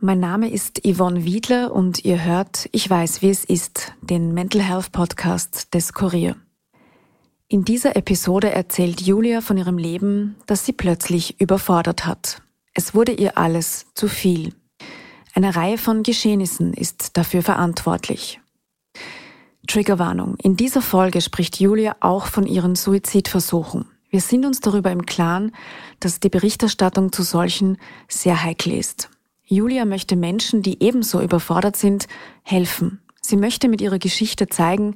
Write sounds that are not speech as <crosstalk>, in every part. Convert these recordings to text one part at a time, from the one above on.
Mein Name ist Yvonne Wiedler und ihr hört Ich weiß, wie es ist, den Mental Health Podcast des Kurier. In dieser Episode erzählt Julia von ihrem Leben, das sie plötzlich überfordert hat. Es wurde ihr alles zu viel. Eine Reihe von Geschehnissen ist dafür verantwortlich. Triggerwarnung. In dieser Folge spricht Julia auch von ihren Suizidversuchen. Wir sind uns darüber im Klaren, dass die Berichterstattung zu solchen sehr heikel ist. Julia möchte Menschen, die ebenso überfordert sind, helfen. Sie möchte mit ihrer Geschichte zeigen,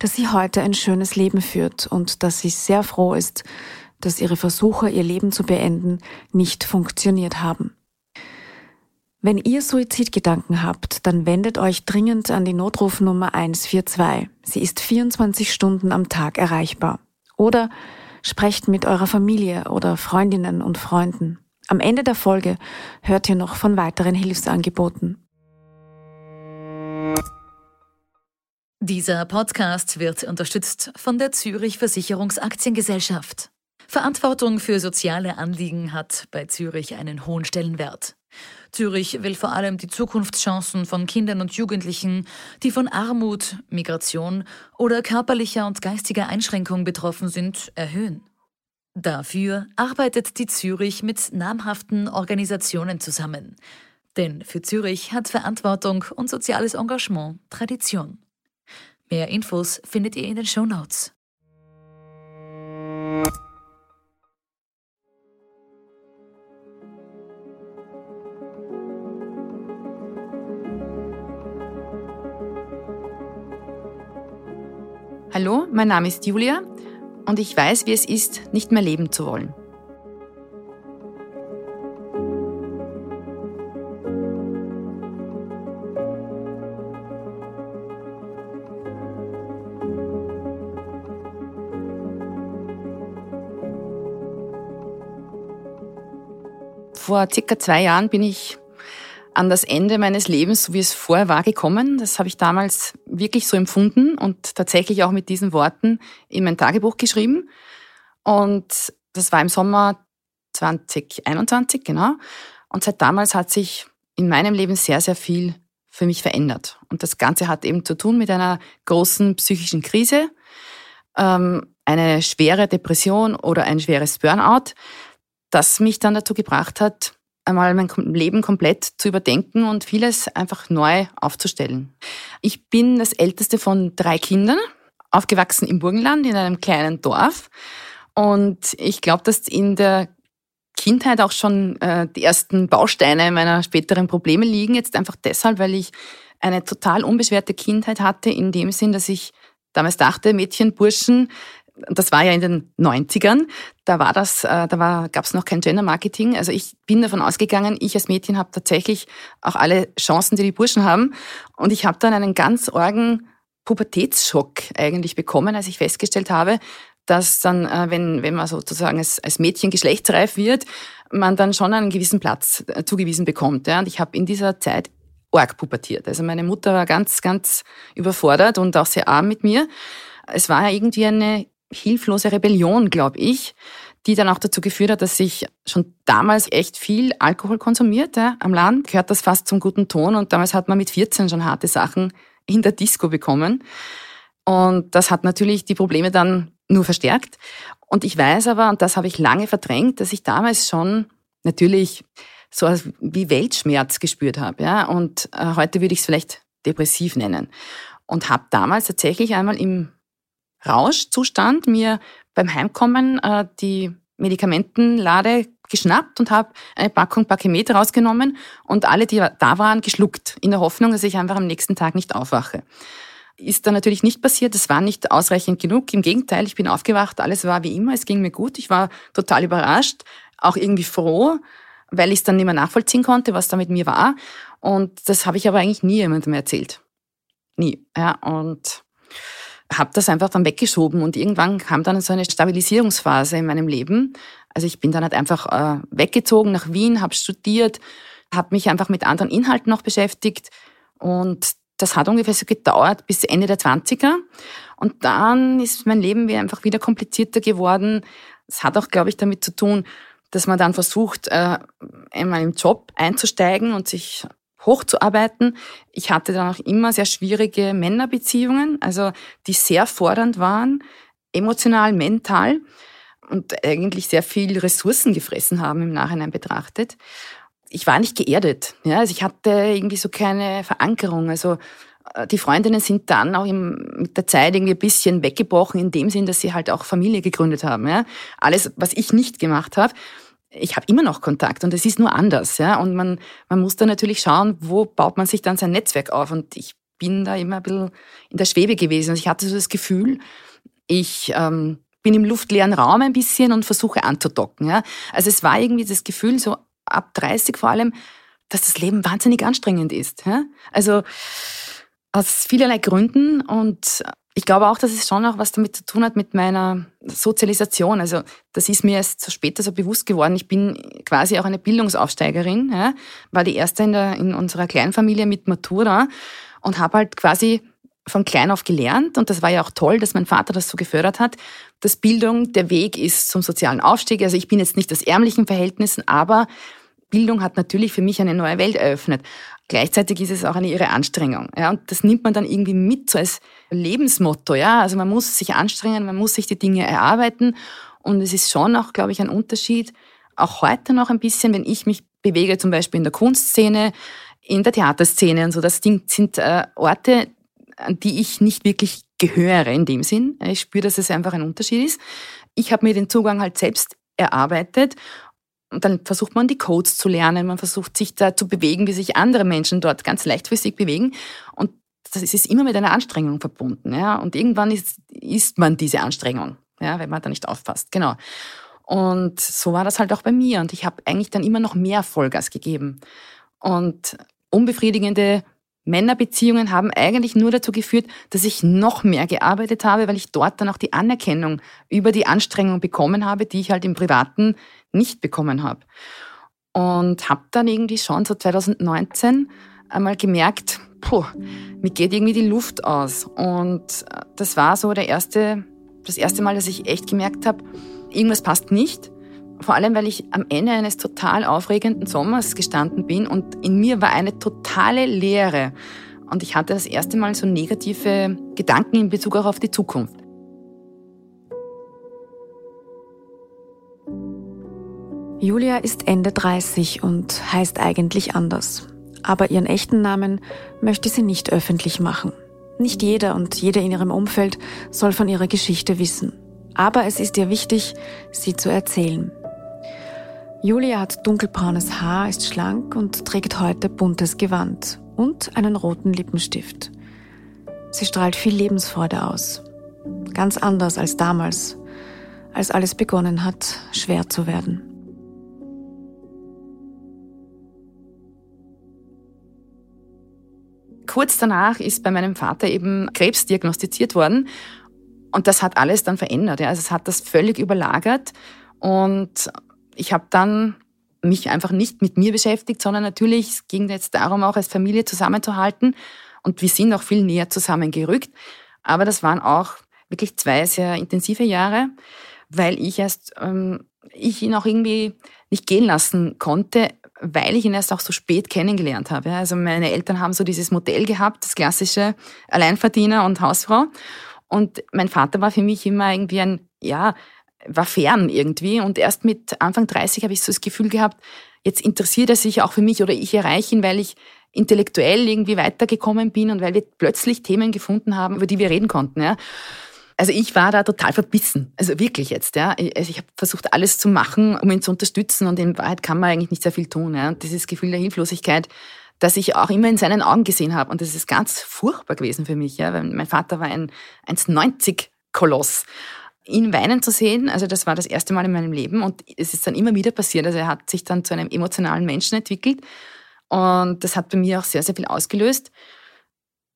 dass sie heute ein schönes Leben führt und dass sie sehr froh ist, dass ihre Versuche, ihr Leben zu beenden, nicht funktioniert haben. Wenn ihr Suizidgedanken habt, dann wendet euch dringend an die Notrufnummer 142. Sie ist 24 Stunden am Tag erreichbar. Oder sprecht mit eurer Familie oder Freundinnen und Freunden. Am Ende der Folge hört ihr noch von weiteren Hilfsangeboten. Dieser Podcast wird unterstützt von der Zürich Versicherungsaktiengesellschaft. Verantwortung für soziale Anliegen hat bei Zürich einen hohen Stellenwert. Zürich will vor allem die Zukunftschancen von Kindern und Jugendlichen, die von Armut, Migration oder körperlicher und geistiger Einschränkung betroffen sind, erhöhen. Dafür arbeitet die Zürich mit namhaften Organisationen zusammen. Denn für Zürich hat Verantwortung und soziales Engagement Tradition. Mehr Infos findet ihr in den Show Notes. Hallo, mein Name ist Julia und ich weiß, wie es ist, nicht mehr leben zu wollen. Vor circa zwei Jahren bin ich an das Ende meines Lebens, so wie es vorher war, gekommen. Das habe ich damals wirklich so empfunden und tatsächlich auch mit diesen Worten in mein Tagebuch geschrieben. Und das war im Sommer 2021, genau. Und seit damals hat sich in meinem Leben sehr, sehr viel für mich verändert. Und das Ganze hat eben zu tun mit einer großen psychischen Krise, ähm, eine schwere Depression oder ein schweres Burnout, das mich dann dazu gebracht hat, einmal mein Leben komplett zu überdenken und vieles einfach neu aufzustellen. Ich bin das älteste von drei Kindern, aufgewachsen im Burgenland in einem kleinen Dorf. Und ich glaube, dass in der Kindheit auch schon äh, die ersten Bausteine meiner späteren Probleme liegen. Jetzt einfach deshalb, weil ich eine total unbeschwerte Kindheit hatte, in dem Sinn, dass ich damals dachte, Mädchen, Burschen, das war ja in den 90ern, da war das, äh, da war, gab es noch kein Gender Marketing. Also ich bin davon ausgegangen, ich als Mädchen habe tatsächlich auch alle Chancen, die die Burschen haben. Und ich habe dann einen ganz orgen Pubertätsschock eigentlich bekommen, als ich festgestellt habe, dass dann, äh, wenn, wenn man sozusagen als, als Mädchen geschlechtsreif wird, man dann schon einen gewissen Platz äh, zugewiesen bekommt. Und ich habe in dieser Zeit org pubertiert. Also meine Mutter war ganz, ganz überfordert und auch sehr arm mit mir. Es war ja irgendwie eine hilflose Rebellion, glaube ich, die dann auch dazu geführt hat, dass ich schon damals echt viel Alkohol konsumiert ja, am Land. Gehört das fast zum guten Ton und damals hat man mit 14 schon harte Sachen in der Disco bekommen. Und das hat natürlich die Probleme dann nur verstärkt. Und ich weiß aber, und das habe ich lange verdrängt, dass ich damals schon natürlich so wie Weltschmerz gespürt habe. Ja? Und äh, heute würde ich es vielleicht depressiv nennen. Und habe damals tatsächlich einmal im Rauschzustand mir beim Heimkommen äh, die Medikamentenlade geschnappt und habe eine Packung Pakemet rausgenommen und alle, die da waren, geschluckt, in der Hoffnung, dass ich einfach am nächsten Tag nicht aufwache. Ist dann natürlich nicht passiert, es war nicht ausreichend genug. Im Gegenteil, ich bin aufgewacht, alles war wie immer, es ging mir gut, ich war total überrascht, auch irgendwie froh, weil ich es dann nicht mehr nachvollziehen konnte, was da mit mir war. Und das habe ich aber eigentlich nie jemandem erzählt. Nie. Ja, und habe das einfach dann weggeschoben und irgendwann kam dann so eine Stabilisierungsphase in meinem Leben. Also ich bin dann halt einfach äh, weggezogen nach Wien, habe studiert, habe mich einfach mit anderen Inhalten noch beschäftigt und das hat ungefähr so gedauert bis Ende der 20er. Und dann ist mein Leben wieder einfach wieder komplizierter geworden. Es hat auch, glaube ich, damit zu tun, dass man dann versucht, äh, einmal im Job einzusteigen und sich hochzuarbeiten. Ich hatte dann auch immer sehr schwierige Männerbeziehungen, also die sehr fordernd waren, emotional, mental und eigentlich sehr viel Ressourcen gefressen haben im Nachhinein betrachtet. Ich war nicht geerdet, ja, also ich hatte irgendwie so keine Verankerung, also äh, die Freundinnen sind dann auch im, mit der Zeit irgendwie ein bisschen weggebrochen, in dem Sinn, dass sie halt auch Familie gegründet haben. Ja? Alles, was ich nicht gemacht habe, ich habe immer noch Kontakt und es ist nur anders. Ja? Und man, man muss da natürlich schauen, wo baut man sich dann sein Netzwerk auf. Und ich bin da immer ein bisschen in der Schwebe gewesen. Also ich hatte so das Gefühl, ich ähm, bin im luftleeren Raum ein bisschen und versuche anzudocken. Ja? Also es war irgendwie das Gefühl, so ab 30 vor allem, dass das Leben wahnsinnig anstrengend ist. Ja? Also aus vielerlei Gründen und ich glaube auch, dass es schon auch was damit zu tun hat mit meiner Sozialisation. Also das ist mir erst so später so bewusst geworden. Ich bin quasi auch eine Bildungsaufsteigerin, ja, war die erste in, der, in unserer Kleinfamilie mit Matura und habe halt quasi von klein auf gelernt und das war ja auch toll, dass mein Vater das so gefördert hat, dass Bildung der Weg ist zum sozialen Aufstieg. Also ich bin jetzt nicht aus ärmlichen Verhältnissen, aber Bildung hat natürlich für mich eine neue Welt eröffnet. Gleichzeitig ist es auch eine ihre Anstrengung. Ja, und das nimmt man dann irgendwie mit so als Lebensmotto. Ja, also man muss sich anstrengen, man muss sich die Dinge erarbeiten. Und es ist schon auch, glaube ich, ein Unterschied, auch heute noch ein bisschen, wenn ich mich bewege, zum Beispiel in der Kunstszene, in der Theaterszene und so. Das sind äh, Orte, an die ich nicht wirklich gehöre in dem Sinn. Ich spüre, dass es einfach ein Unterschied ist. Ich habe mir den Zugang halt selbst erarbeitet und dann versucht man die Codes zu lernen, man versucht sich da zu bewegen, wie sich andere Menschen dort ganz leichtfüßig bewegen. Und das ist immer mit einer Anstrengung verbunden. Ja? Und irgendwann ist, ist man diese Anstrengung, ja, wenn man da nicht aufpasst. Genau. Und so war das halt auch bei mir. Und ich habe eigentlich dann immer noch mehr Vollgas gegeben. Und unbefriedigende Männerbeziehungen haben eigentlich nur dazu geführt, dass ich noch mehr gearbeitet habe, weil ich dort dann auch die Anerkennung über die Anstrengung bekommen habe, die ich halt im Privaten nicht bekommen habe. Und habe dann irgendwie schon so 2019 einmal gemerkt, puh, mir geht irgendwie die Luft aus. Und das war so der erste, das erste Mal, dass ich echt gemerkt habe, irgendwas passt nicht. Vor allem, weil ich am Ende eines total aufregenden Sommers gestanden bin und in mir war eine totale Leere. Und ich hatte das erste Mal so negative Gedanken in Bezug auch auf die Zukunft. Julia ist Ende 30 und heißt eigentlich anders. Aber ihren echten Namen möchte sie nicht öffentlich machen. Nicht jeder und jede in ihrem Umfeld soll von ihrer Geschichte wissen. Aber es ist ihr wichtig, sie zu erzählen. Julia hat dunkelbraunes Haar, ist schlank und trägt heute buntes Gewand und einen roten Lippenstift. Sie strahlt viel Lebensfreude aus. Ganz anders als damals, als alles begonnen hat, schwer zu werden. Kurz danach ist bei meinem Vater eben Krebs diagnostiziert worden und das hat alles dann verändert. Also es hat das völlig überlagert und ich habe dann mich einfach nicht mit mir beschäftigt, sondern natürlich es ging jetzt darum, auch als Familie zusammenzuhalten. Und wir sind auch viel näher zusammengerückt. Aber das waren auch wirklich zwei sehr intensive Jahre, weil ich erst, ähm, ich ihn auch irgendwie nicht gehen lassen konnte, weil ich ihn erst auch so spät kennengelernt habe. Also meine Eltern haben so dieses Modell gehabt, das klassische Alleinverdiener und Hausfrau. Und mein Vater war für mich immer irgendwie ein, ja, war fern irgendwie. Und erst mit Anfang 30 habe ich so das Gefühl gehabt, jetzt interessiert er sich auch für mich oder ich erreiche ihn, weil ich intellektuell irgendwie weitergekommen bin und weil wir plötzlich Themen gefunden haben, über die wir reden konnten. Ja. Also ich war da total verbissen, also wirklich jetzt. Ja. Also ich habe versucht, alles zu machen, um ihn zu unterstützen und in Wahrheit kann man eigentlich nicht sehr viel tun. Ja. Und dieses Gefühl der Hilflosigkeit, das ich auch immer in seinen Augen gesehen habe. Und das ist ganz furchtbar gewesen für mich, ja, weil mein Vater war ein 1,90 Koloss ihn weinen zu sehen, also das war das erste Mal in meinem Leben und es ist dann immer wieder passiert. Also er hat sich dann zu einem emotionalen Menschen entwickelt und das hat bei mir auch sehr, sehr viel ausgelöst.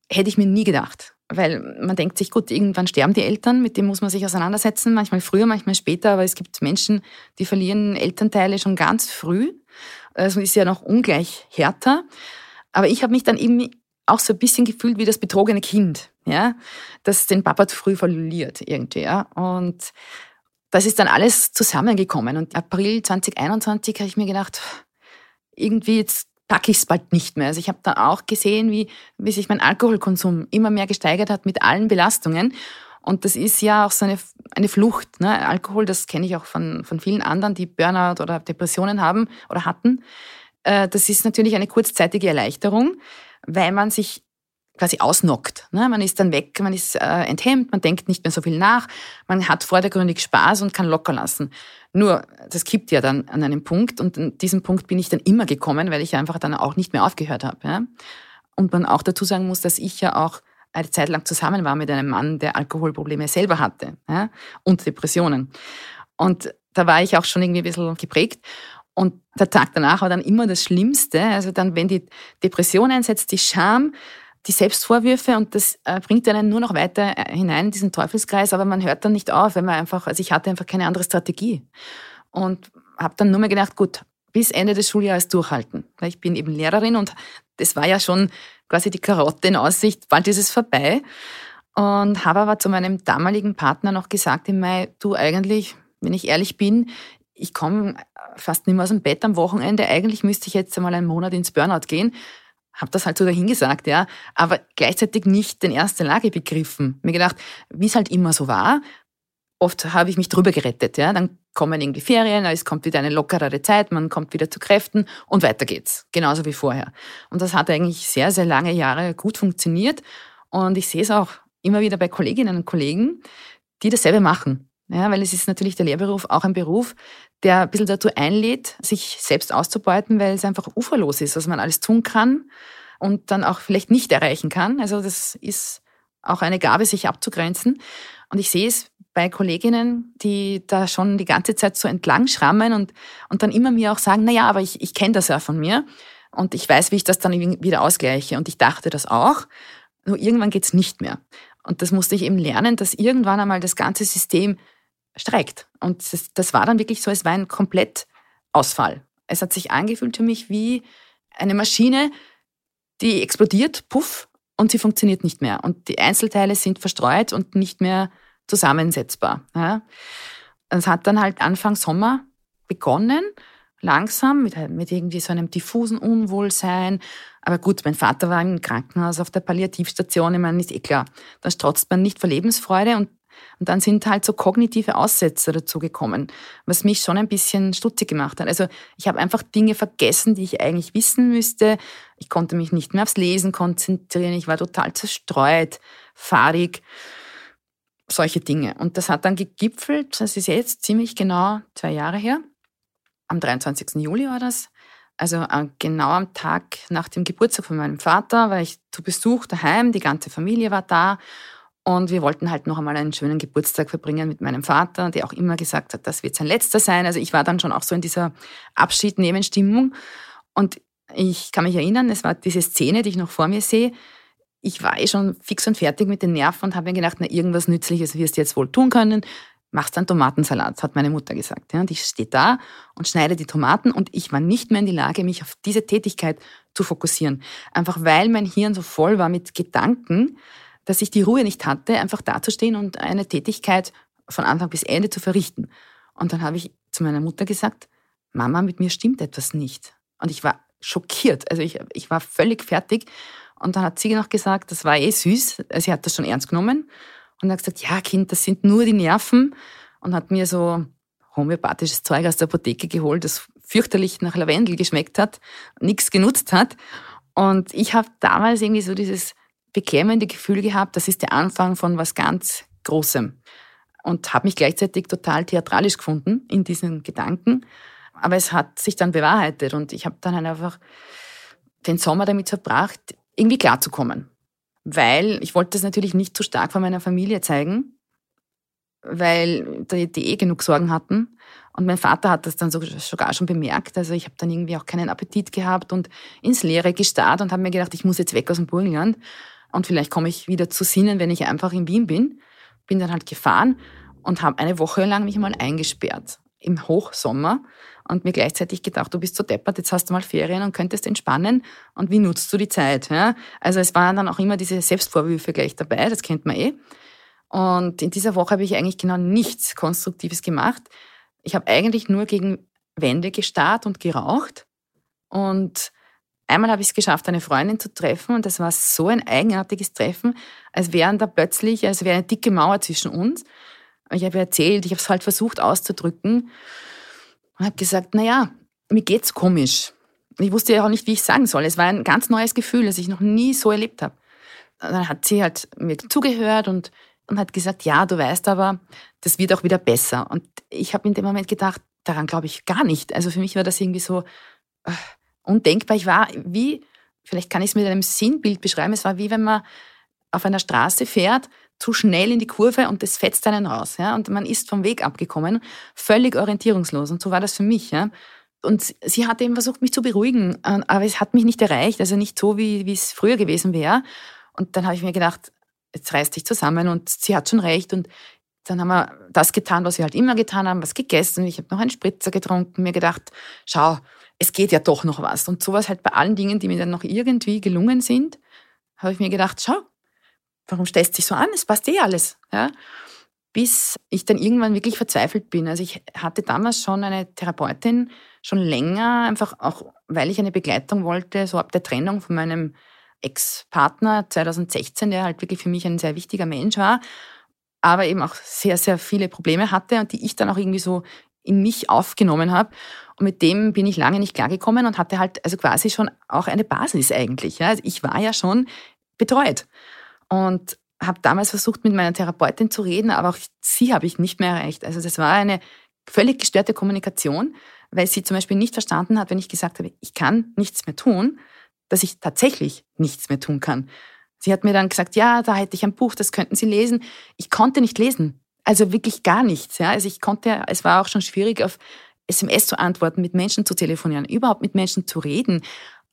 Hätte ich mir nie gedacht. Weil man denkt sich, gut, irgendwann sterben die Eltern, mit dem muss man sich auseinandersetzen, manchmal früher, manchmal später, aber es gibt Menschen, die verlieren Elternteile schon ganz früh. Also ist ja noch ungleich härter. Aber ich habe mich dann eben auch so ein bisschen gefühlt wie das betrogene Kind ja, das den Papa zu früh verliert irgendwie, ja. Und das ist dann alles zusammengekommen. Und April 2021 habe ich mir gedacht, irgendwie jetzt packe ich es bald nicht mehr. Also ich habe dann auch gesehen, wie, wie sich mein Alkoholkonsum immer mehr gesteigert hat mit allen Belastungen. Und das ist ja auch so eine, eine Flucht. Ne? Alkohol, das kenne ich auch von, von vielen anderen, die Burnout oder Depressionen haben oder hatten. Äh, das ist natürlich eine kurzzeitige Erleichterung, weil man sich quasi ausnockt. Ne? Man ist dann weg, man ist äh, enthemmt, man denkt nicht mehr so viel nach, man hat vordergründig Spaß und kann locker lassen. Nur, das kippt ja dann an einem Punkt und an diesem Punkt bin ich dann immer gekommen, weil ich einfach dann auch nicht mehr aufgehört habe. Und man auch dazu sagen muss, dass ich ja auch eine Zeit lang zusammen war mit einem Mann, der Alkoholprobleme selber hatte und Depressionen. Und da war ich auch schon irgendwie ein bisschen geprägt. Und der Tag danach war dann immer das Schlimmste. Also dann, wenn die Depression einsetzt, die Scham, die Selbstvorwürfe und das äh, bringt einen nur noch weiter äh, hinein in diesen Teufelskreis, aber man hört dann nicht auf, wenn man einfach, also ich hatte einfach keine andere Strategie und habe dann nur mehr gedacht, gut, bis Ende des Schuljahres durchhalten, weil ich bin eben Lehrerin und das war ja schon quasi die Karotte in Aussicht, bald ist es vorbei und habe aber zu meinem damaligen Partner noch gesagt im Mai, du eigentlich, wenn ich ehrlich bin, ich komme fast nicht mehr aus dem Bett am Wochenende, eigentlich müsste ich jetzt einmal einen Monat ins Burnout gehen, habe das halt so dahingesagt, ja, aber gleichzeitig nicht den ersten Lage begriffen. Mir gedacht, wie es halt immer so war, oft habe ich mich drüber gerettet, ja, dann kommen irgendwie Ferien, es kommt wieder eine lockerere Zeit, man kommt wieder zu Kräften und weiter geht's, genauso wie vorher. Und das hat eigentlich sehr, sehr lange Jahre gut funktioniert und ich sehe es auch immer wieder bei Kolleginnen und Kollegen, die dasselbe machen. Ja, weil es ist natürlich der Lehrberuf auch ein Beruf, der ein bisschen dazu einlädt, sich selbst auszubeuten, weil es einfach uferlos ist, was man alles tun kann und dann auch vielleicht nicht erreichen kann. Also das ist auch eine Gabe, sich abzugrenzen. Und ich sehe es bei Kolleginnen, die da schon die ganze Zeit so entlang schrammen und, und dann immer mir auch sagen, na ja, aber ich, ich kenne das ja von mir und ich weiß, wie ich das dann wieder ausgleiche. Und ich dachte das auch, nur irgendwann geht's nicht mehr. Und das musste ich eben lernen, dass irgendwann einmal das ganze System streikt. Und das, das war dann wirklich so, es war ein Komplettausfall. Es hat sich angefühlt für mich wie eine Maschine, die explodiert, puff, und sie funktioniert nicht mehr. Und die Einzelteile sind verstreut und nicht mehr zusammensetzbar. Ja. Es hat dann halt Anfang Sommer begonnen, langsam, mit, mit irgendwie so einem diffusen Unwohlsein. Aber gut, mein Vater war im Krankenhaus auf der Palliativstation, ich meine, ist eh klar. Da strotzt man nicht vor Lebensfreude und und dann sind halt so kognitive Aussätze dazugekommen, was mich schon ein bisschen stutzig gemacht hat. Also ich habe einfach Dinge vergessen, die ich eigentlich wissen müsste. Ich konnte mich nicht mehr aufs Lesen konzentrieren. Ich war total zerstreut, fahrig, solche Dinge. Und das hat dann gegipfelt, das ist jetzt ziemlich genau zwei Jahre her. Am 23. Juli war das. Also äh, genau am Tag nach dem Geburtstag von meinem Vater war ich zu Besuch daheim, die ganze Familie war da und wir wollten halt noch einmal einen schönen Geburtstag verbringen mit meinem Vater, der auch immer gesagt hat, das wird sein letzter sein. Also ich war dann schon auch so in dieser Abschiednehmen-Stimmung. Und ich kann mich erinnern, es war diese Szene, die ich noch vor mir sehe. Ich war eh schon fix und fertig mit den Nerven und habe mir gedacht, na, irgendwas Nützliches wirst du jetzt wohl tun können. Machst einen Tomatensalat, hat meine Mutter gesagt. Und ich stehe da und schneide die Tomaten und ich war nicht mehr in die Lage, mich auf diese Tätigkeit zu fokussieren. Einfach weil mein Hirn so voll war mit Gedanken, dass ich die Ruhe nicht hatte, einfach dazustehen und eine Tätigkeit von Anfang bis Ende zu verrichten. Und dann habe ich zu meiner Mutter gesagt, Mama, mit mir stimmt etwas nicht. Und ich war schockiert. Also ich, ich war völlig fertig. Und dann hat sie noch gesagt, das war eh süß. Sie hat das schon ernst genommen. Und hat gesagt, ja, Kind, das sind nur die Nerven. Und hat mir so homöopathisches Zeug aus der Apotheke geholt, das fürchterlich nach Lavendel geschmeckt hat, nichts genutzt hat. Und ich habe damals irgendwie so dieses beklemmende Gefühl gehabt, das ist der Anfang von was ganz Großem. Und habe mich gleichzeitig total theatralisch gefunden in diesen Gedanken. Aber es hat sich dann bewahrheitet und ich habe dann einfach den Sommer damit verbracht, irgendwie klarzukommen. Weil ich wollte das natürlich nicht zu stark von meiner Familie zeigen, weil die, die eh genug Sorgen hatten. Und mein Vater hat das dann sogar schon bemerkt. Also ich habe dann irgendwie auch keinen Appetit gehabt und ins Leere gestarrt und habe mir gedacht, ich muss jetzt weg aus dem Burgenland und vielleicht komme ich wieder zu Sinnen, wenn ich einfach in Wien bin. Bin dann halt gefahren und habe eine Woche lang mich mal eingesperrt im Hochsommer und mir gleichzeitig gedacht, du bist so deppert, jetzt hast du mal Ferien und könntest entspannen und wie nutzt du die Zeit? Ja? Also es waren dann auch immer diese Selbstvorwürfe gleich dabei, das kennt man eh. Und in dieser Woche habe ich eigentlich genau nichts Konstruktives gemacht. Ich habe eigentlich nur gegen Wände gestarrt und geraucht und Einmal habe ich es geschafft, eine Freundin zu treffen und das war so ein eigenartiges Treffen, als wären da plötzlich, als wäre eine dicke Mauer zwischen uns. Ich habe erzählt, ich habe es halt versucht auszudrücken und habe gesagt, na ja, mir geht's komisch. Ich wusste ja auch nicht, wie ich sagen soll. Es war ein ganz neues Gefühl, das ich noch nie so erlebt habe. Dann hat sie halt mir zugehört und, und hat gesagt, ja, du weißt aber, das wird auch wieder besser. Und ich habe in dem Moment gedacht, daran glaube ich gar nicht. Also für mich war das irgendwie so äh, undenkbar. Ich war wie, vielleicht kann ich es mit einem Sinnbild beschreiben, es war wie wenn man auf einer Straße fährt, zu schnell in die Kurve und das fetzt einen raus. Ja? Und man ist vom Weg abgekommen, völlig orientierungslos. Und so war das für mich. Ja? Und sie hat eben versucht, mich zu beruhigen, aber es hat mich nicht erreicht, also nicht so, wie, wie es früher gewesen wäre. Und dann habe ich mir gedacht, jetzt reißt dich zusammen und sie hat schon recht. Und dann haben wir das getan, was wir halt immer getan haben, was gegessen. Ich habe noch einen Spritzer getrunken, mir gedacht, schau, es geht ja doch noch was. Und sowas halt bei allen Dingen, die mir dann noch irgendwie gelungen sind, habe ich mir gedacht, schau, warum stellst du dich so an? Es passt eh alles. Ja? Bis ich dann irgendwann wirklich verzweifelt bin. Also ich hatte damals schon eine Therapeutin, schon länger, einfach auch, weil ich eine Begleitung wollte, so ab der Trennung von meinem Ex-Partner 2016, der halt wirklich für mich ein sehr wichtiger Mensch war, aber eben auch sehr, sehr viele Probleme hatte und die ich dann auch irgendwie so in mich aufgenommen habe. Und mit dem bin ich lange nicht klargekommen und hatte halt also quasi schon auch eine Basis eigentlich. Ja. Also ich war ja schon betreut und habe damals versucht, mit meiner Therapeutin zu reden, aber auch sie habe ich nicht mehr erreicht. Also das war eine völlig gestörte Kommunikation, weil sie zum Beispiel nicht verstanden hat, wenn ich gesagt habe, ich kann nichts mehr tun, dass ich tatsächlich nichts mehr tun kann. Sie hat mir dann gesagt, ja, da hätte ich ein Buch, das könnten Sie lesen. Ich konnte nicht lesen. Also wirklich gar nichts. Ja. Also ich konnte, es war auch schon schwierig, auf SMS zu antworten, mit Menschen zu telefonieren, überhaupt mit Menschen zu reden,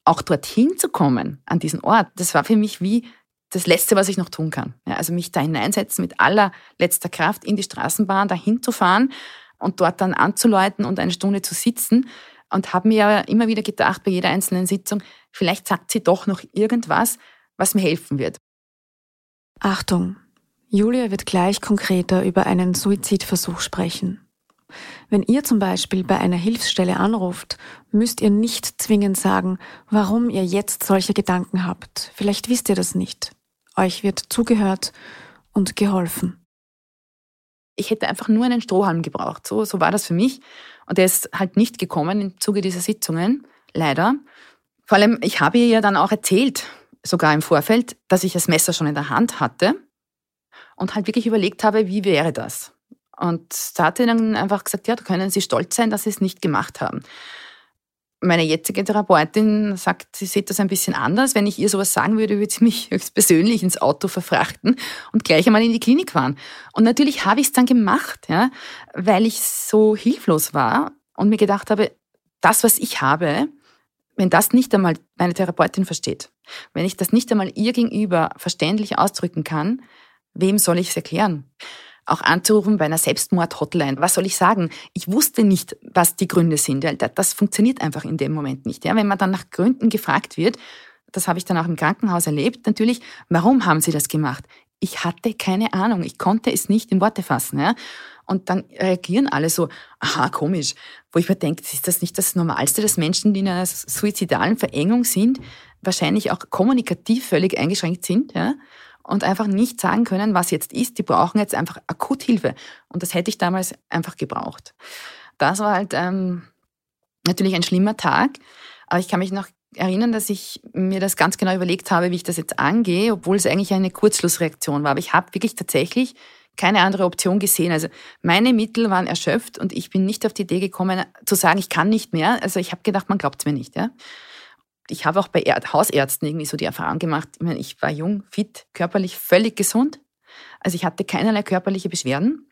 auch dorthin zu kommen, an diesen Ort. Das war für mich wie das Letzte, was ich noch tun kann. Ja, also mich da hineinsetzen mit aller letzter Kraft in die Straßenbahn, dahin zu fahren und dort dann anzuläuten und eine Stunde zu sitzen und habe mir ja immer wieder gedacht bei jeder einzelnen Sitzung, vielleicht sagt sie doch noch irgendwas, was mir helfen wird. Achtung, Julia wird gleich konkreter über einen Suizidversuch sprechen. Wenn ihr zum Beispiel bei einer Hilfsstelle anruft, müsst ihr nicht zwingend sagen, warum ihr jetzt solche Gedanken habt. Vielleicht wisst ihr das nicht. Euch wird zugehört und geholfen. Ich hätte einfach nur einen Strohhalm gebraucht. So, so war das für mich. Und der ist halt nicht gekommen im Zuge dieser Sitzungen, leider. Vor allem, ich habe ihr ja dann auch erzählt, sogar im Vorfeld, dass ich das Messer schon in der Hand hatte und halt wirklich überlegt habe, wie wäre das? Und da hat sie dann einfach gesagt, ja, da können Sie stolz sein, dass Sie es nicht gemacht haben. Meine jetzige Therapeutin sagt, sie sieht das ein bisschen anders. Wenn ich ihr sowas sagen würde, würde sie mich <laughs> höchstpersönlich ins Auto verfrachten und gleich einmal in die Klinik fahren. Und natürlich habe ich es dann gemacht, ja, weil ich so hilflos war und mir gedacht habe, das, was ich habe, wenn das nicht einmal meine Therapeutin versteht, wenn ich das nicht einmal ihr gegenüber verständlich ausdrücken kann, wem soll ich es erklären? Auch anzurufen bei einer Selbstmord-Hotline. Was soll ich sagen? Ich wusste nicht, was die Gründe sind. Das funktioniert einfach in dem Moment nicht. Ja, wenn man dann nach Gründen gefragt wird, das habe ich dann auch im Krankenhaus erlebt, natürlich, warum haben Sie das gemacht? Ich hatte keine Ahnung. Ich konnte es nicht in Worte fassen. Ja? Und dann reagieren alle so, aha, komisch. Wo ich mir denke, ist das nicht das Normalste, dass Menschen, die in einer suizidalen Verengung sind, wahrscheinlich auch kommunikativ völlig eingeschränkt sind, ja? Und einfach nicht sagen können, was jetzt ist. Die brauchen jetzt einfach Akuthilfe. Und das hätte ich damals einfach gebraucht. Das war halt ähm, natürlich ein schlimmer Tag. Aber ich kann mich noch erinnern, dass ich mir das ganz genau überlegt habe, wie ich das jetzt angehe, obwohl es eigentlich eine Kurzschlussreaktion war. Aber ich habe wirklich tatsächlich keine andere Option gesehen. Also meine Mittel waren erschöpft und ich bin nicht auf die Idee gekommen zu sagen, ich kann nicht mehr. Also ich habe gedacht, man glaubt mir nicht. Ja? Ich habe auch bei Hausärzten irgendwie so die Erfahrung gemacht. Ich meine, ich war jung, fit, körperlich völlig gesund. Also ich hatte keinerlei körperliche Beschwerden,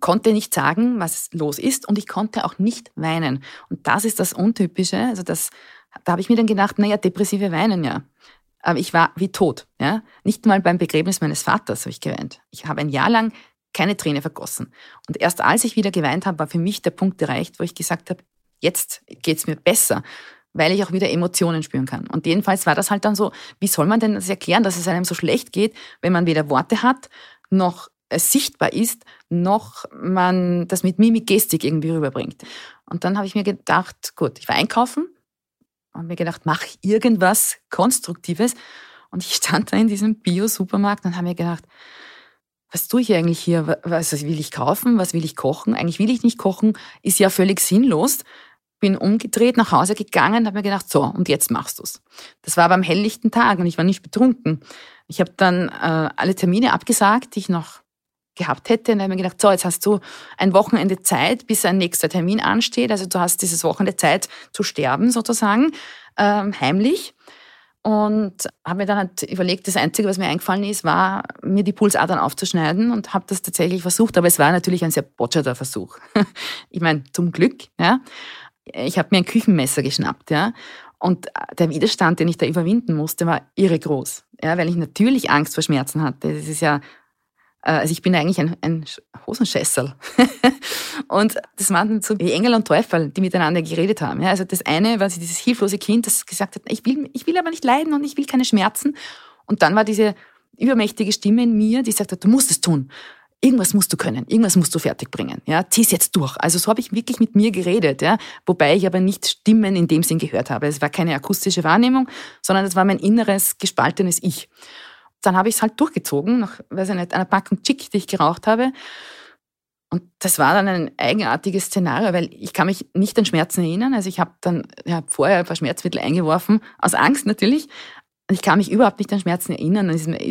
konnte nicht sagen, was los ist und ich konnte auch nicht weinen. Und das ist das Untypische. Also das, da habe ich mir dann gedacht, naja, depressive weinen ja aber ich war wie tot. Ja? Nicht mal beim Begräbnis meines Vaters habe ich geweint. Ich habe ein Jahr lang keine Träne vergossen. Und erst als ich wieder geweint habe, war für mich der Punkt erreicht, wo ich gesagt habe, jetzt geht's mir besser, weil ich auch wieder Emotionen spüren kann. Und jedenfalls war das halt dann so, wie soll man denn das erklären, dass es einem so schlecht geht, wenn man weder Worte hat, noch es sichtbar ist, noch man das mit Mimik, Gestik irgendwie rüberbringt. Und dann habe ich mir gedacht, gut, ich war einkaufen habe mir gedacht, mach irgendwas Konstruktives. Und ich stand da in diesem Bio-Supermarkt und habe mir gedacht, was tue ich eigentlich hier? Was will ich kaufen? Was will ich kochen? Eigentlich will ich nicht kochen, ist ja völlig sinnlos. Bin umgedreht, nach Hause gegangen, habe mir gedacht, so, und jetzt machst du's. Das war aber am helllichten Tag und ich war nicht betrunken. Ich habe dann äh, alle Termine abgesagt, die ich noch gehabt hätte. Und dann habe ich mir gedacht, so, jetzt hast du ein Wochenende Zeit, bis ein nächster Termin ansteht. Also du hast dieses Wochenende Zeit zu sterben sozusagen, ähm, heimlich. Und habe mir dann halt überlegt, das Einzige, was mir eingefallen ist, war, mir die Pulsadern aufzuschneiden und habe das tatsächlich versucht. Aber es war natürlich ein sehr botscherter Versuch. <laughs> ich meine, zum Glück. Ja. Ich habe mir ein Küchenmesser geschnappt. ja. Und der Widerstand, den ich da überwinden musste, war irre groß. Ja, weil ich natürlich Angst vor Schmerzen hatte. Das ist ja äh, also ich bin eigentlich ein, ein Hosenscheißerl. <laughs> und das waren so wie Engel und Teufel, die miteinander geredet haben. Ja, also das eine war dieses hilflose Kind, das gesagt hat, ich will, ich will aber nicht leiden und ich will keine Schmerzen. Und dann war diese übermächtige Stimme in mir, die sagte, du musst es tun. Irgendwas musst du können, irgendwas musst du fertigbringen. Ja, zieh's jetzt durch. Also so habe ich wirklich mit mir geredet, ja, wobei ich aber nicht Stimmen in dem Sinn gehört habe. Es war keine akustische Wahrnehmung, sondern es war mein inneres gespaltenes Ich dann habe ich es halt durchgezogen, nach, weiß ich nicht, einer Packung Chick, die ich geraucht habe. Und das war dann ein eigenartiges Szenario, weil ich kann mich nicht an Schmerzen erinnern. Also ich habe dann ja, vorher ein paar Schmerzmittel eingeworfen, aus Angst natürlich. Und ich kann mich überhaupt nicht an Schmerzen erinnern.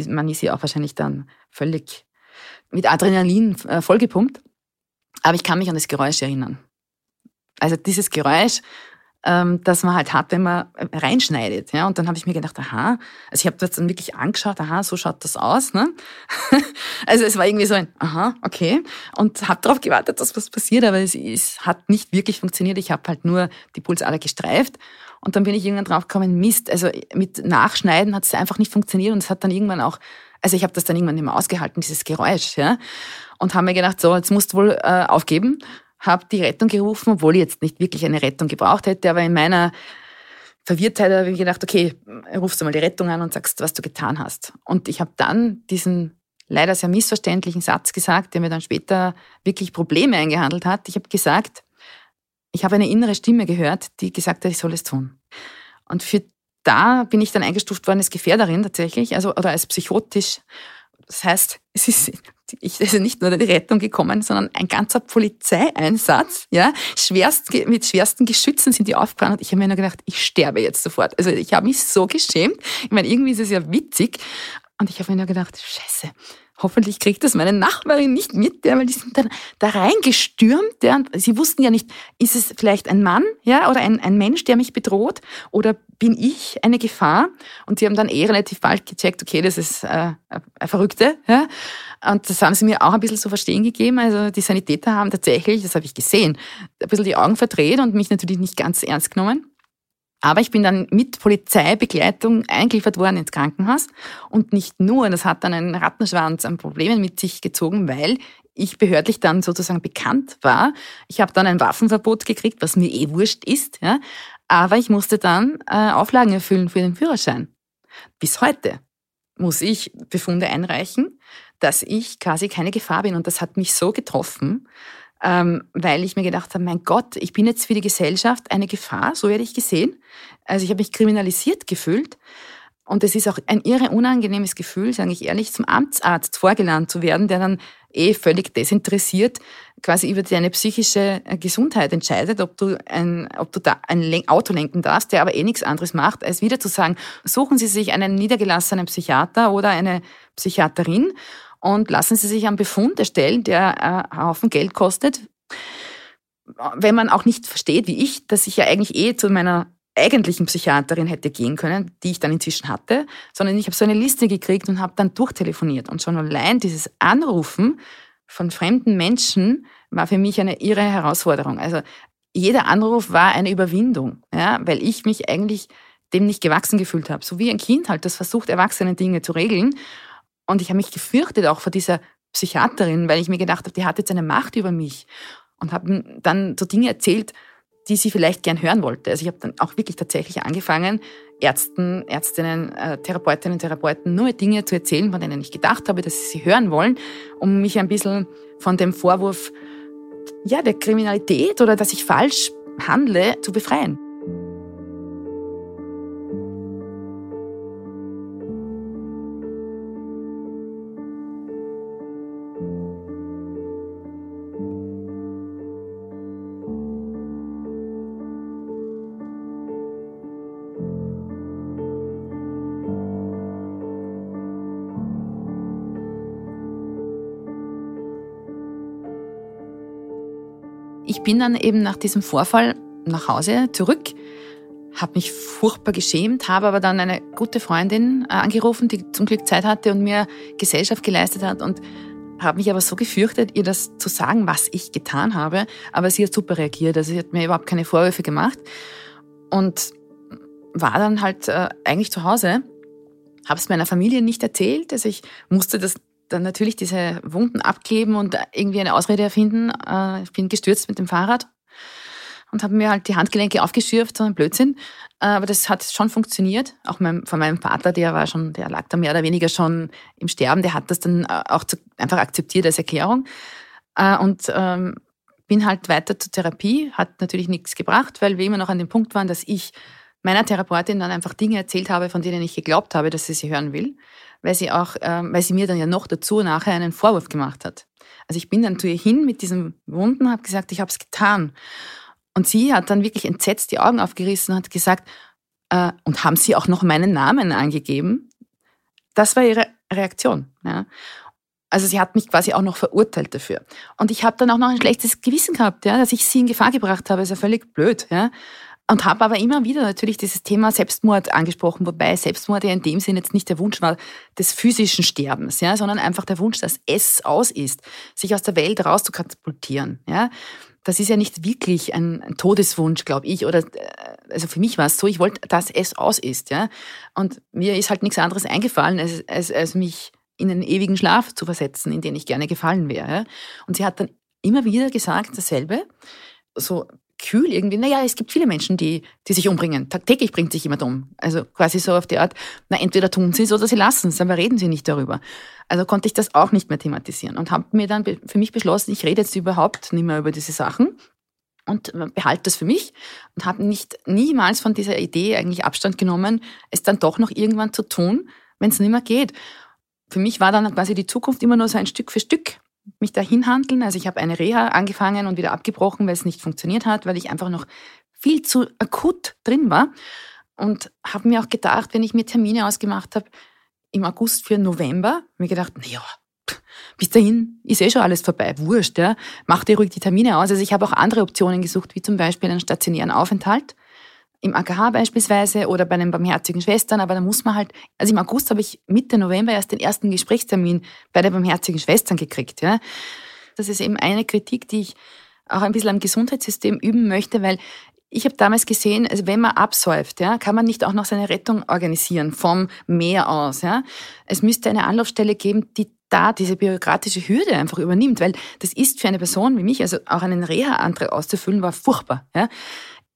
Man ist ja auch wahrscheinlich dann völlig mit Adrenalin äh, vollgepumpt. Aber ich kann mich an das Geräusch erinnern. Also dieses Geräusch ähm, dass man halt hat, wenn man reinschneidet. Ja? Und dann habe ich mir gedacht, aha, also ich habe das dann wirklich angeschaut, aha, so schaut das aus. Ne? <laughs> also es war irgendwie so ein, aha, okay. Und habe darauf gewartet, dass was passiert, aber es, es hat nicht wirklich funktioniert. Ich habe halt nur die Pulsader gestreift. Und dann bin ich irgendwann drauf gekommen, Mist, also mit Nachschneiden hat es einfach nicht funktioniert. Und es hat dann irgendwann auch, also ich habe das dann irgendwann mehr ausgehalten, dieses Geräusch. Ja? Und habe mir gedacht, so, jetzt musst du wohl äh, aufgeben habe die Rettung gerufen, obwohl ich jetzt nicht wirklich eine Rettung gebraucht hätte, aber in meiner Verwirrtheit habe ich gedacht, okay, rufst du mal die Rettung an und sagst, was du getan hast. Und ich habe dann diesen leider sehr missverständlichen Satz gesagt, der mir dann später wirklich Probleme eingehandelt hat. Ich habe gesagt, ich habe eine innere Stimme gehört, die gesagt hat, ich soll es tun. Und für da bin ich dann eingestuft worden als Gefährderin tatsächlich, also oder als psychotisch. Das heißt, <laughs> es ist ich, also nicht nur die Rettung gekommen, sondern ein ganzer Polizeieinsatz, ja, schwerst, mit schwersten Geschützen sind die aufgebrannt und ich habe mir nur gedacht, ich sterbe jetzt sofort. Also ich habe mich so geschämt. Ich meine, irgendwie ist es ja witzig und ich habe mir nur gedacht, scheiße, hoffentlich kriegt das meine Nachbarin nicht mit, ja, weil die sind dann da reingestürmt, ja, und sie wussten ja nicht, ist es vielleicht ein Mann, ja, oder ein, ein Mensch, der mich bedroht, oder bin ich eine Gefahr? Und sie haben dann eh relativ bald gecheckt, okay, das ist äh, eine Verrückte, ja. Und das haben sie mir auch ein bisschen zu verstehen gegeben. Also die Sanitäter haben tatsächlich, das habe ich gesehen, ein bisschen die Augen verdreht und mich natürlich nicht ganz ernst genommen. Aber ich bin dann mit Polizeibegleitung eingeliefert worden ins Krankenhaus. Und nicht nur, das hat dann einen Rattenschwanz an Problemen mit sich gezogen, weil ich behördlich dann sozusagen bekannt war. Ich habe dann ein Waffenverbot gekriegt, was mir eh wurscht ist. Ja. Aber ich musste dann äh, Auflagen erfüllen für den Führerschein. Bis heute muss ich Befunde einreichen, dass ich quasi keine Gefahr bin. Und das hat mich so getroffen, ähm, weil ich mir gedacht habe, mein Gott, ich bin jetzt für die Gesellschaft eine Gefahr, so werde ich gesehen. Also ich habe mich kriminalisiert gefühlt. Und es ist auch ein irre unangenehmes Gefühl, sage ich ehrlich, zum Amtsarzt vorgeladen zu werden, der dann eh völlig desinteressiert quasi über deine psychische äh, Gesundheit entscheidet, ob du ein, ob du da ein Auto lenken darfst, der aber eh nichts anderes macht, als wieder zu sagen, suchen Sie sich einen niedergelassenen Psychiater oder eine Psychiaterin und lassen Sie sich einen Befund erstellen, der äh, einen Haufen Geld kostet. Wenn man auch nicht versteht, wie ich, dass ich ja eigentlich eh zu meiner eigentlichen Psychiaterin hätte gehen können, die ich dann inzwischen hatte, sondern ich habe so eine Liste gekriegt und habe dann durchtelefoniert. Und schon allein dieses Anrufen von fremden Menschen war für mich eine irre Herausforderung. Also jeder Anruf war eine Überwindung, ja, weil ich mich eigentlich dem nicht gewachsen gefühlt habe. So wie ein Kind halt, das versucht, erwachsene Dinge zu regeln. Und ich habe mich gefürchtet auch vor dieser Psychiaterin, weil ich mir gedacht habe, die hat jetzt eine Macht über mich. Und habe dann so Dinge erzählt, die sie vielleicht gern hören wollte. Also ich habe dann auch wirklich tatsächlich angefangen, Ärzten, Ärztinnen, äh, Therapeutinnen, Therapeuten nur Dinge zu erzählen, von denen ich gedacht habe, dass sie sie hören wollen, um mich ein bisschen von dem Vorwurf ja, der Kriminalität oder dass ich falsch handle zu befreien. Ich bin dann eben nach diesem Vorfall nach Hause zurück, habe mich furchtbar geschämt, habe aber dann eine gute Freundin äh, angerufen, die zum Glück Zeit hatte und mir Gesellschaft geleistet hat und habe mich aber so gefürchtet, ihr das zu sagen, was ich getan habe. Aber sie hat super reagiert, also sie hat mir überhaupt keine Vorwürfe gemacht und war dann halt äh, eigentlich zu Hause, habe es meiner Familie nicht erzählt, also ich musste das dann natürlich diese Wunden abkleben und irgendwie eine Ausrede erfinden. Äh, ich bin gestürzt mit dem Fahrrad und habe mir halt die Handgelenke aufgeschürft, so ein Blödsinn. Äh, aber das hat schon funktioniert. Auch mein, von meinem Vater, der war schon, der lag da mehr oder weniger schon im Sterben, der hat das dann äh, auch zu, einfach akzeptiert als Erklärung. Und ähm, bin halt weiter zur Therapie, hat natürlich nichts gebracht, weil wir immer noch an dem Punkt waren, dass ich meiner Therapeutin dann einfach Dinge erzählt habe, von denen ich geglaubt habe, dass sie sie hören will, weil sie auch, ähm, weil sie mir dann ja noch dazu nachher einen Vorwurf gemacht hat. Also ich bin dann zu ihr hin mit diesen Wunden, habe gesagt, ich habe es getan. Und sie hat dann wirklich entsetzt die Augen aufgerissen und hat gesagt, äh, und haben Sie auch noch meinen Namen angegeben? Das war ihre Reaktion. Ja. Also sie hat mich quasi auch noch verurteilt dafür. Und ich habe dann auch noch ein schlechtes Gewissen gehabt, ja, dass ich sie in Gefahr gebracht habe. ist ja völlig blöd. Ja. Und habe aber immer wieder natürlich dieses Thema Selbstmord angesprochen, wobei Selbstmord ja in dem Sinn jetzt nicht der Wunsch war des physischen Sterbens, ja, sondern einfach der Wunsch, dass es aus ist, sich aus der Welt rauszukatapultieren. Ja das ist ja nicht wirklich ein, ein Todeswunsch, glaube ich. Oder äh, also für mich war es so, ich wollte, dass es aus ist, ja. Und mir ist halt nichts anderes eingefallen, als, als, als mich in einen ewigen Schlaf zu versetzen, in den ich gerne gefallen wäre. Und sie hat dann immer wieder gesagt, dasselbe, so kühl irgendwie. Naja, es gibt viele Menschen, die, die sich umbringen. Tagtäglich bringt sich jemand um. Also quasi so auf die Art, na entweder tun sie es oder sie lassen es, aber reden sie nicht darüber. Also konnte ich das auch nicht mehr thematisieren und habe mir dann für mich beschlossen, ich rede jetzt überhaupt nicht mehr über diese Sachen und behalte das für mich und habe nicht niemals von dieser Idee eigentlich Abstand genommen, es dann doch noch irgendwann zu tun, wenn es nicht mehr geht. Für mich war dann quasi die Zukunft immer nur so ein Stück für Stück mich dahin handeln. Also ich habe eine Reha angefangen und wieder abgebrochen, weil es nicht funktioniert hat, weil ich einfach noch viel zu akut drin war. Und habe mir auch gedacht, wenn ich mir Termine ausgemacht habe im August für November, mir gedacht, naja, bis dahin ist eh schon alles vorbei, wurscht, ja. Mach dir ruhig die Termine aus. Also ich habe auch andere Optionen gesucht, wie zum Beispiel einen stationären Aufenthalt im AKH beispielsweise oder bei den Barmherzigen Schwestern, aber da muss man halt, also im August habe ich Mitte November erst den ersten Gesprächstermin bei den Barmherzigen Schwestern gekriegt. Ja. Das ist eben eine Kritik, die ich auch ein bisschen am Gesundheitssystem üben möchte, weil ich habe damals gesehen, also wenn man absäuft, ja, kann man nicht auch noch seine Rettung organisieren vom Meer aus. Ja. Es müsste eine Anlaufstelle geben, die da diese bürokratische Hürde einfach übernimmt, weil das ist für eine Person wie mich, also auch einen Reha-Antrag auszufüllen, war furchtbar. Ja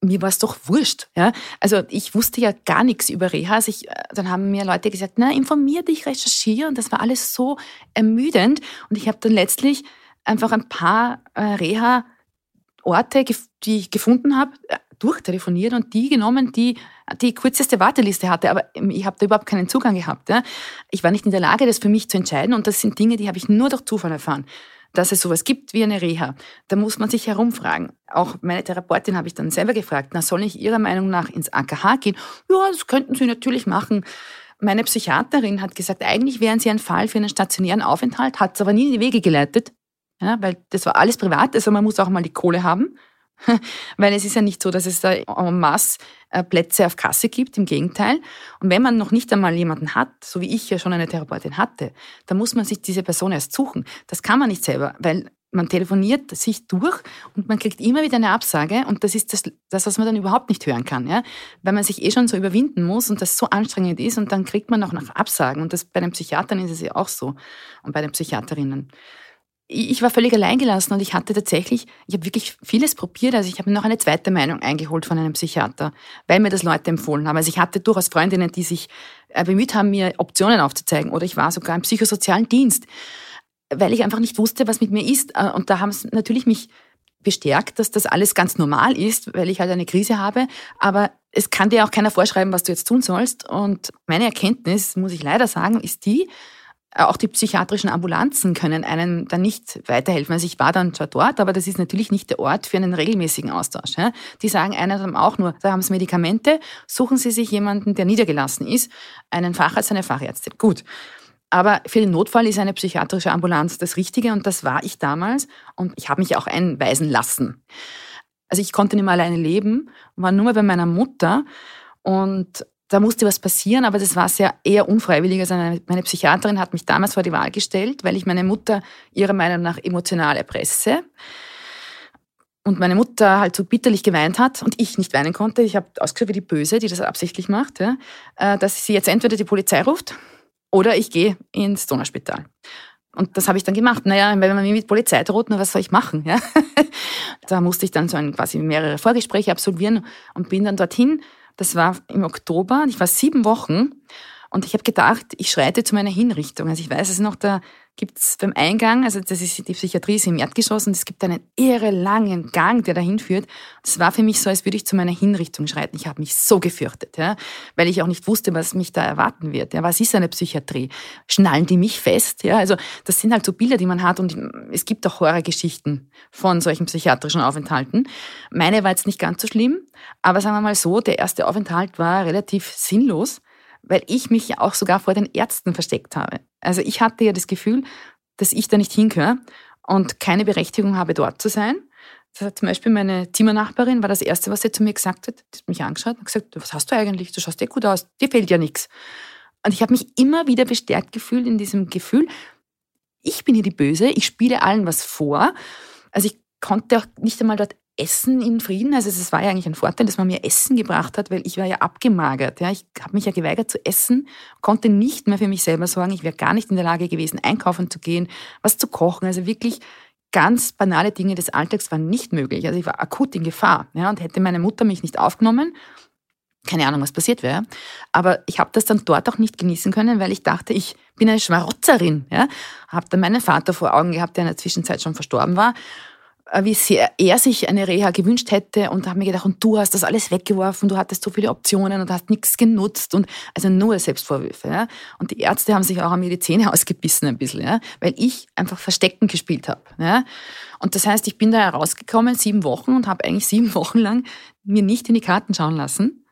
mir war es doch wurscht. Ja? Also ich wusste ja gar nichts über Rehas. Ich, äh, dann haben mir Leute gesagt, na, informier dich, recherchiere. Und das war alles so ermüdend. Und ich habe dann letztlich einfach ein paar äh, Reha-Orte, die ich gefunden habe, äh, durchtelefoniert und die genommen, die die kürzeste Warteliste hatte. Aber ähm, ich habe da überhaupt keinen Zugang gehabt. Ja? Ich war nicht in der Lage, das für mich zu entscheiden. Und das sind Dinge, die habe ich nur durch Zufall erfahren dass es sowas gibt wie eine Reha. Da muss man sich herumfragen. Auch meine Therapeutin habe ich dann selber gefragt, na, soll ich Ihrer Meinung nach ins AKH gehen? Ja, das könnten Sie natürlich machen. Meine Psychiaterin hat gesagt, eigentlich wären Sie ein Fall für einen stationären Aufenthalt, hat es aber nie in die Wege geleitet, ja, weil das war alles privat, also man muss auch mal die Kohle haben. <laughs> Weil es ist ja nicht so, dass es da en masse äh, Plätze auf Kasse gibt, im Gegenteil. Und wenn man noch nicht einmal jemanden hat, so wie ich ja schon eine Therapeutin hatte, dann muss man sich diese Person erst suchen. Das kann man nicht selber, weil man telefoniert sich durch und man kriegt immer wieder eine Absage und das ist das, das, was man dann überhaupt nicht hören kann, ja? weil man sich eh schon so überwinden muss und das so anstrengend ist und dann kriegt man auch noch Absagen und das bei den Psychiatern ist es ja auch so und bei den Psychiaterinnen ich war völlig alleingelassen und ich hatte tatsächlich, ich habe wirklich vieles probiert. Also ich habe noch eine zweite Meinung eingeholt von einem Psychiater, weil mir das Leute empfohlen haben. Also ich hatte durchaus Freundinnen, die sich äh, bemüht haben, mir Optionen aufzuzeigen. Oder ich war sogar im psychosozialen Dienst, weil ich einfach nicht wusste, was mit mir ist. Äh, und da haben es natürlich mich bestärkt, dass das alles ganz normal ist, weil ich halt eine Krise habe. Aber es kann dir auch keiner vorschreiben, was du jetzt tun sollst. Und meine Erkenntnis, muss ich leider sagen, ist die, auch die psychiatrischen Ambulanzen können einem dann nicht weiterhelfen. Also ich war dann zwar dort, aber das ist natürlich nicht der Ort für einen regelmäßigen Austausch. Die sagen einem auch nur, da haben Sie Medikamente, suchen Sie sich jemanden, der niedergelassen ist, einen Facharzt, eine Fachärztin. Gut. Aber für den Notfall ist eine psychiatrische Ambulanz das Richtige und das war ich damals und ich habe mich auch einweisen lassen. Also ich konnte nicht mehr alleine leben, war nur mehr bei meiner Mutter und da musste was passieren, aber das war sehr eher unfreiwillig. Also meine Psychiaterin hat mich damals vor die Wahl gestellt, weil ich meine Mutter ihrer Meinung nach emotional erpresse. Und meine Mutter halt so bitterlich geweint hat und ich nicht weinen konnte. Ich habe ausgeschaut wie die Böse, die das absichtlich macht, ja, äh, dass sie jetzt entweder die Polizei ruft oder ich gehe ins Donauspital. Und das habe ich dann gemacht. Naja, wenn man mir mit Polizei droht, na, was soll ich machen? Ja? <laughs> da musste ich dann so ein, quasi mehrere Vorgespräche absolvieren und bin dann dorthin. Das war im Oktober. Ich war sieben Wochen und ich habe gedacht, ich schreite zu meiner Hinrichtung. Also ich weiß es noch, da gibt's beim Eingang, also das ist die Psychiatrie ist im Erdgeschoss und es gibt einen irre langen Gang, der dahin führt. Das war für mich so, als würde ich zu meiner Hinrichtung schreiten. Ich habe mich so gefürchtet, ja, weil ich auch nicht wusste, was mich da erwarten wird. Ja, was ist eine Psychiatrie? Schnallen die mich fest? Ja, also das sind halt so Bilder, die man hat und es gibt auch Horrorgeschichten von solchen psychiatrischen Aufenthalten. Meine war jetzt nicht ganz so schlimm, aber sagen wir mal so, der erste Aufenthalt war relativ sinnlos weil ich mich ja auch sogar vor den Ärzten versteckt habe. Also ich hatte ja das Gefühl, dass ich da nicht hingehöre und keine Berechtigung habe, dort zu sein. Das hat zum Beispiel meine Zimmernachbarin, war das Erste, was sie zu mir gesagt hat. Die hat mich angeschaut und gesagt, was hast du eigentlich? Du schaust dir gut aus, dir fehlt ja nichts. Und ich habe mich immer wieder bestärkt gefühlt in diesem Gefühl, ich bin hier die Böse, ich spiele allen was vor. Also ich konnte auch nicht einmal dort Essen in Frieden. Also es war ja eigentlich ein Vorteil, dass man mir Essen gebracht hat, weil ich war ja abgemagert. Ja. Ich habe mich ja geweigert zu essen, konnte nicht mehr für mich selber sorgen. Ich wäre gar nicht in der Lage gewesen, einkaufen zu gehen, was zu kochen. Also wirklich ganz banale Dinge des Alltags waren nicht möglich. Also ich war akut in Gefahr. Ja. Und hätte meine Mutter mich nicht aufgenommen, keine Ahnung, was passiert wäre. Aber ich habe das dann dort auch nicht genießen können, weil ich dachte, ich bin eine Schmarotzerin. Ja. Habe dann meinen Vater vor Augen gehabt, der in der Zwischenzeit schon verstorben war wie sehr er sich eine Reha gewünscht hätte und habe mir gedacht, und du hast das alles weggeworfen, du hattest so viele Optionen und hast nichts genutzt und also nur Selbstvorwürfe. Ja? Und die Ärzte haben sich auch an mir die Zähne <laughs> ausgebissen ein bisschen, ja? weil ich einfach Verstecken gespielt habe. Ja? Und das heißt, ich bin da herausgekommen, sieben Wochen und habe eigentlich sieben <laughs> Wochen lang mir nicht in die Karten schauen lassen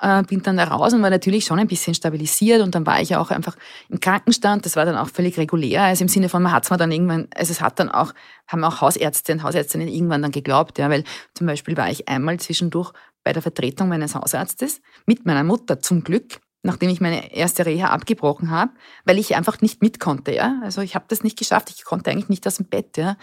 äh, bin dann da raus und war natürlich schon ein bisschen stabilisiert und dann war ich auch einfach im Krankenstand. Das war dann auch völlig regulär, also im Sinne von, man hat es mir dann irgendwann, also es hat dann auch, haben auch Hausärzte und Hausärztinnen irgendwann dann geglaubt, ja, weil zum Beispiel war ich einmal zwischendurch bei der Vertretung meines Hausarztes mit meiner Mutter zum Glück nachdem ich meine erste Reha abgebrochen habe, weil ich einfach nicht mit konnte. Ja? Also ich habe das nicht geschafft, ich konnte eigentlich nicht aus dem Bett. Ja?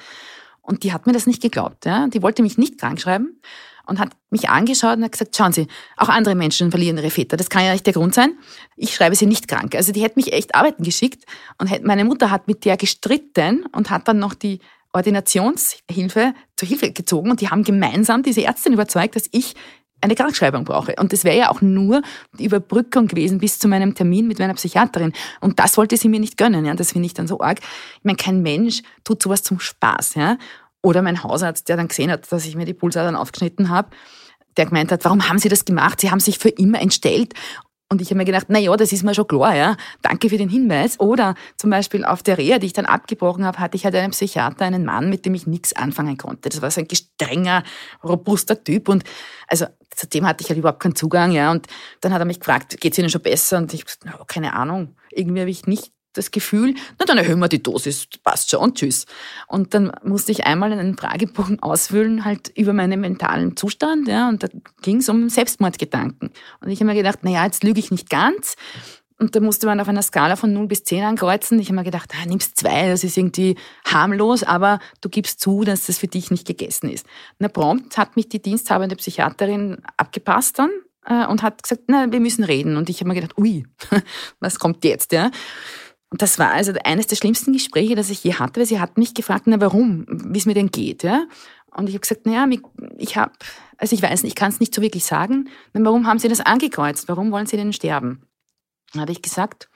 Und die hat mir das nicht geglaubt. Ja? Die wollte mich nicht krank schreiben und hat mich angeschaut und hat gesagt, schauen Sie, auch andere Menschen verlieren ihre Väter. Das kann ja nicht der Grund sein. Ich schreibe sie nicht krank. Also die hätte mich echt arbeiten geschickt und meine Mutter hat mit der gestritten und hat dann noch die Ordinationshilfe zur Hilfe gezogen und die haben gemeinsam diese Ärztin überzeugt, dass ich eine Krankschreibung brauche. Und das wäre ja auch nur die Überbrückung gewesen bis zu meinem Termin mit meiner Psychiaterin. Und das wollte sie mir nicht gönnen. Ja. Das finde ich dann so arg. Ich meine, kein Mensch tut sowas zum Spaß. Ja. Oder mein Hausarzt, der dann gesehen hat, dass ich mir die Pulsadern aufgeschnitten habe, der gemeint hat, warum haben Sie das gemacht? Sie haben sich für immer entstellt. Und ich habe mir gedacht, na ja, das ist mir schon klar, ja. Danke für den Hinweis. Oder zum Beispiel auf der Reha, die ich dann abgebrochen habe, hatte ich halt einen Psychiater, einen Mann, mit dem ich nichts anfangen konnte. Das war so ein gestrenger, robuster Typ. Und also zu dem hatte ich halt überhaupt keinen Zugang, ja. Und dann hat er mich gefragt, geht's Ihnen schon besser? Und ich habe gesagt, na, keine Ahnung. Irgendwie habe ich nicht das Gefühl, na dann erhöhen wir die Dosis, passt schon und tschüss. Und dann musste ich einmal einen Fragebogen <laughs> ausfüllen, halt über meinen mentalen Zustand, ja, und da ging es um Selbstmordgedanken. Und ich habe mir gedacht, na ja, jetzt lüge ich nicht ganz. Und da musste man auf einer Skala von 0 bis 10 ankreuzen. Ich habe mir gedacht, ah, nimmst zwei, das ist irgendwie harmlos, aber du gibst zu, dass das für dich nicht gegessen ist. Na prompt hat mich die diensthabende Psychiaterin abgepasst dann äh, und hat gesagt, na, wir müssen reden. Und ich habe mir gedacht, ui, <laughs> was kommt jetzt, ja? Und das war also eines der schlimmsten Gespräche, das ich je hatte, weil sie hat mich gefragt, na warum, wie es mir denn geht, ja. Und ich habe gesagt, naja, ich habe, also ich weiß nicht, ich kann es nicht so wirklich sagen, na, warum haben Sie das angekreuzt? Warum wollen Sie denn sterben? Dann habe ich gesagt,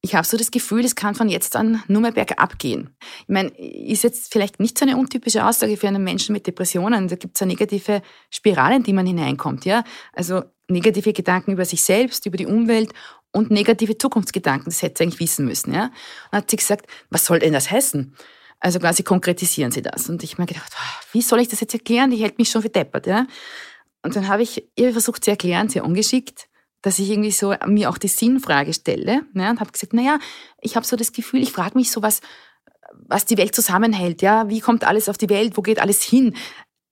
ich habe so das Gefühl, es kann von jetzt an nur mehr bergab gehen. Ich meine, ist jetzt vielleicht nicht so eine untypische Aussage für einen Menschen mit Depressionen. Da gibt es ja negative Spiralen, in die man hineinkommt. Ja? Also negative Gedanken über sich selbst, über die Umwelt und negative Zukunftsgedanken. Das hätte sie eigentlich wissen müssen. Ja? Und hat sie gesagt, was soll denn das heißen? Also quasi konkretisieren Sie das. Und ich habe mir gedacht, ah, wie soll ich das jetzt erklären? Die hält mich schon für deppert. Ja? Und dann habe ich ihr versucht zu erklären, sehr ungeschickt, dass ich irgendwie so mir auch die Sinnfrage stelle ne, und habe gesagt, naja, ich habe so das Gefühl, ich frage mich so, was, was die Welt zusammenhält. Ja, wie kommt alles auf die Welt? Wo geht alles hin?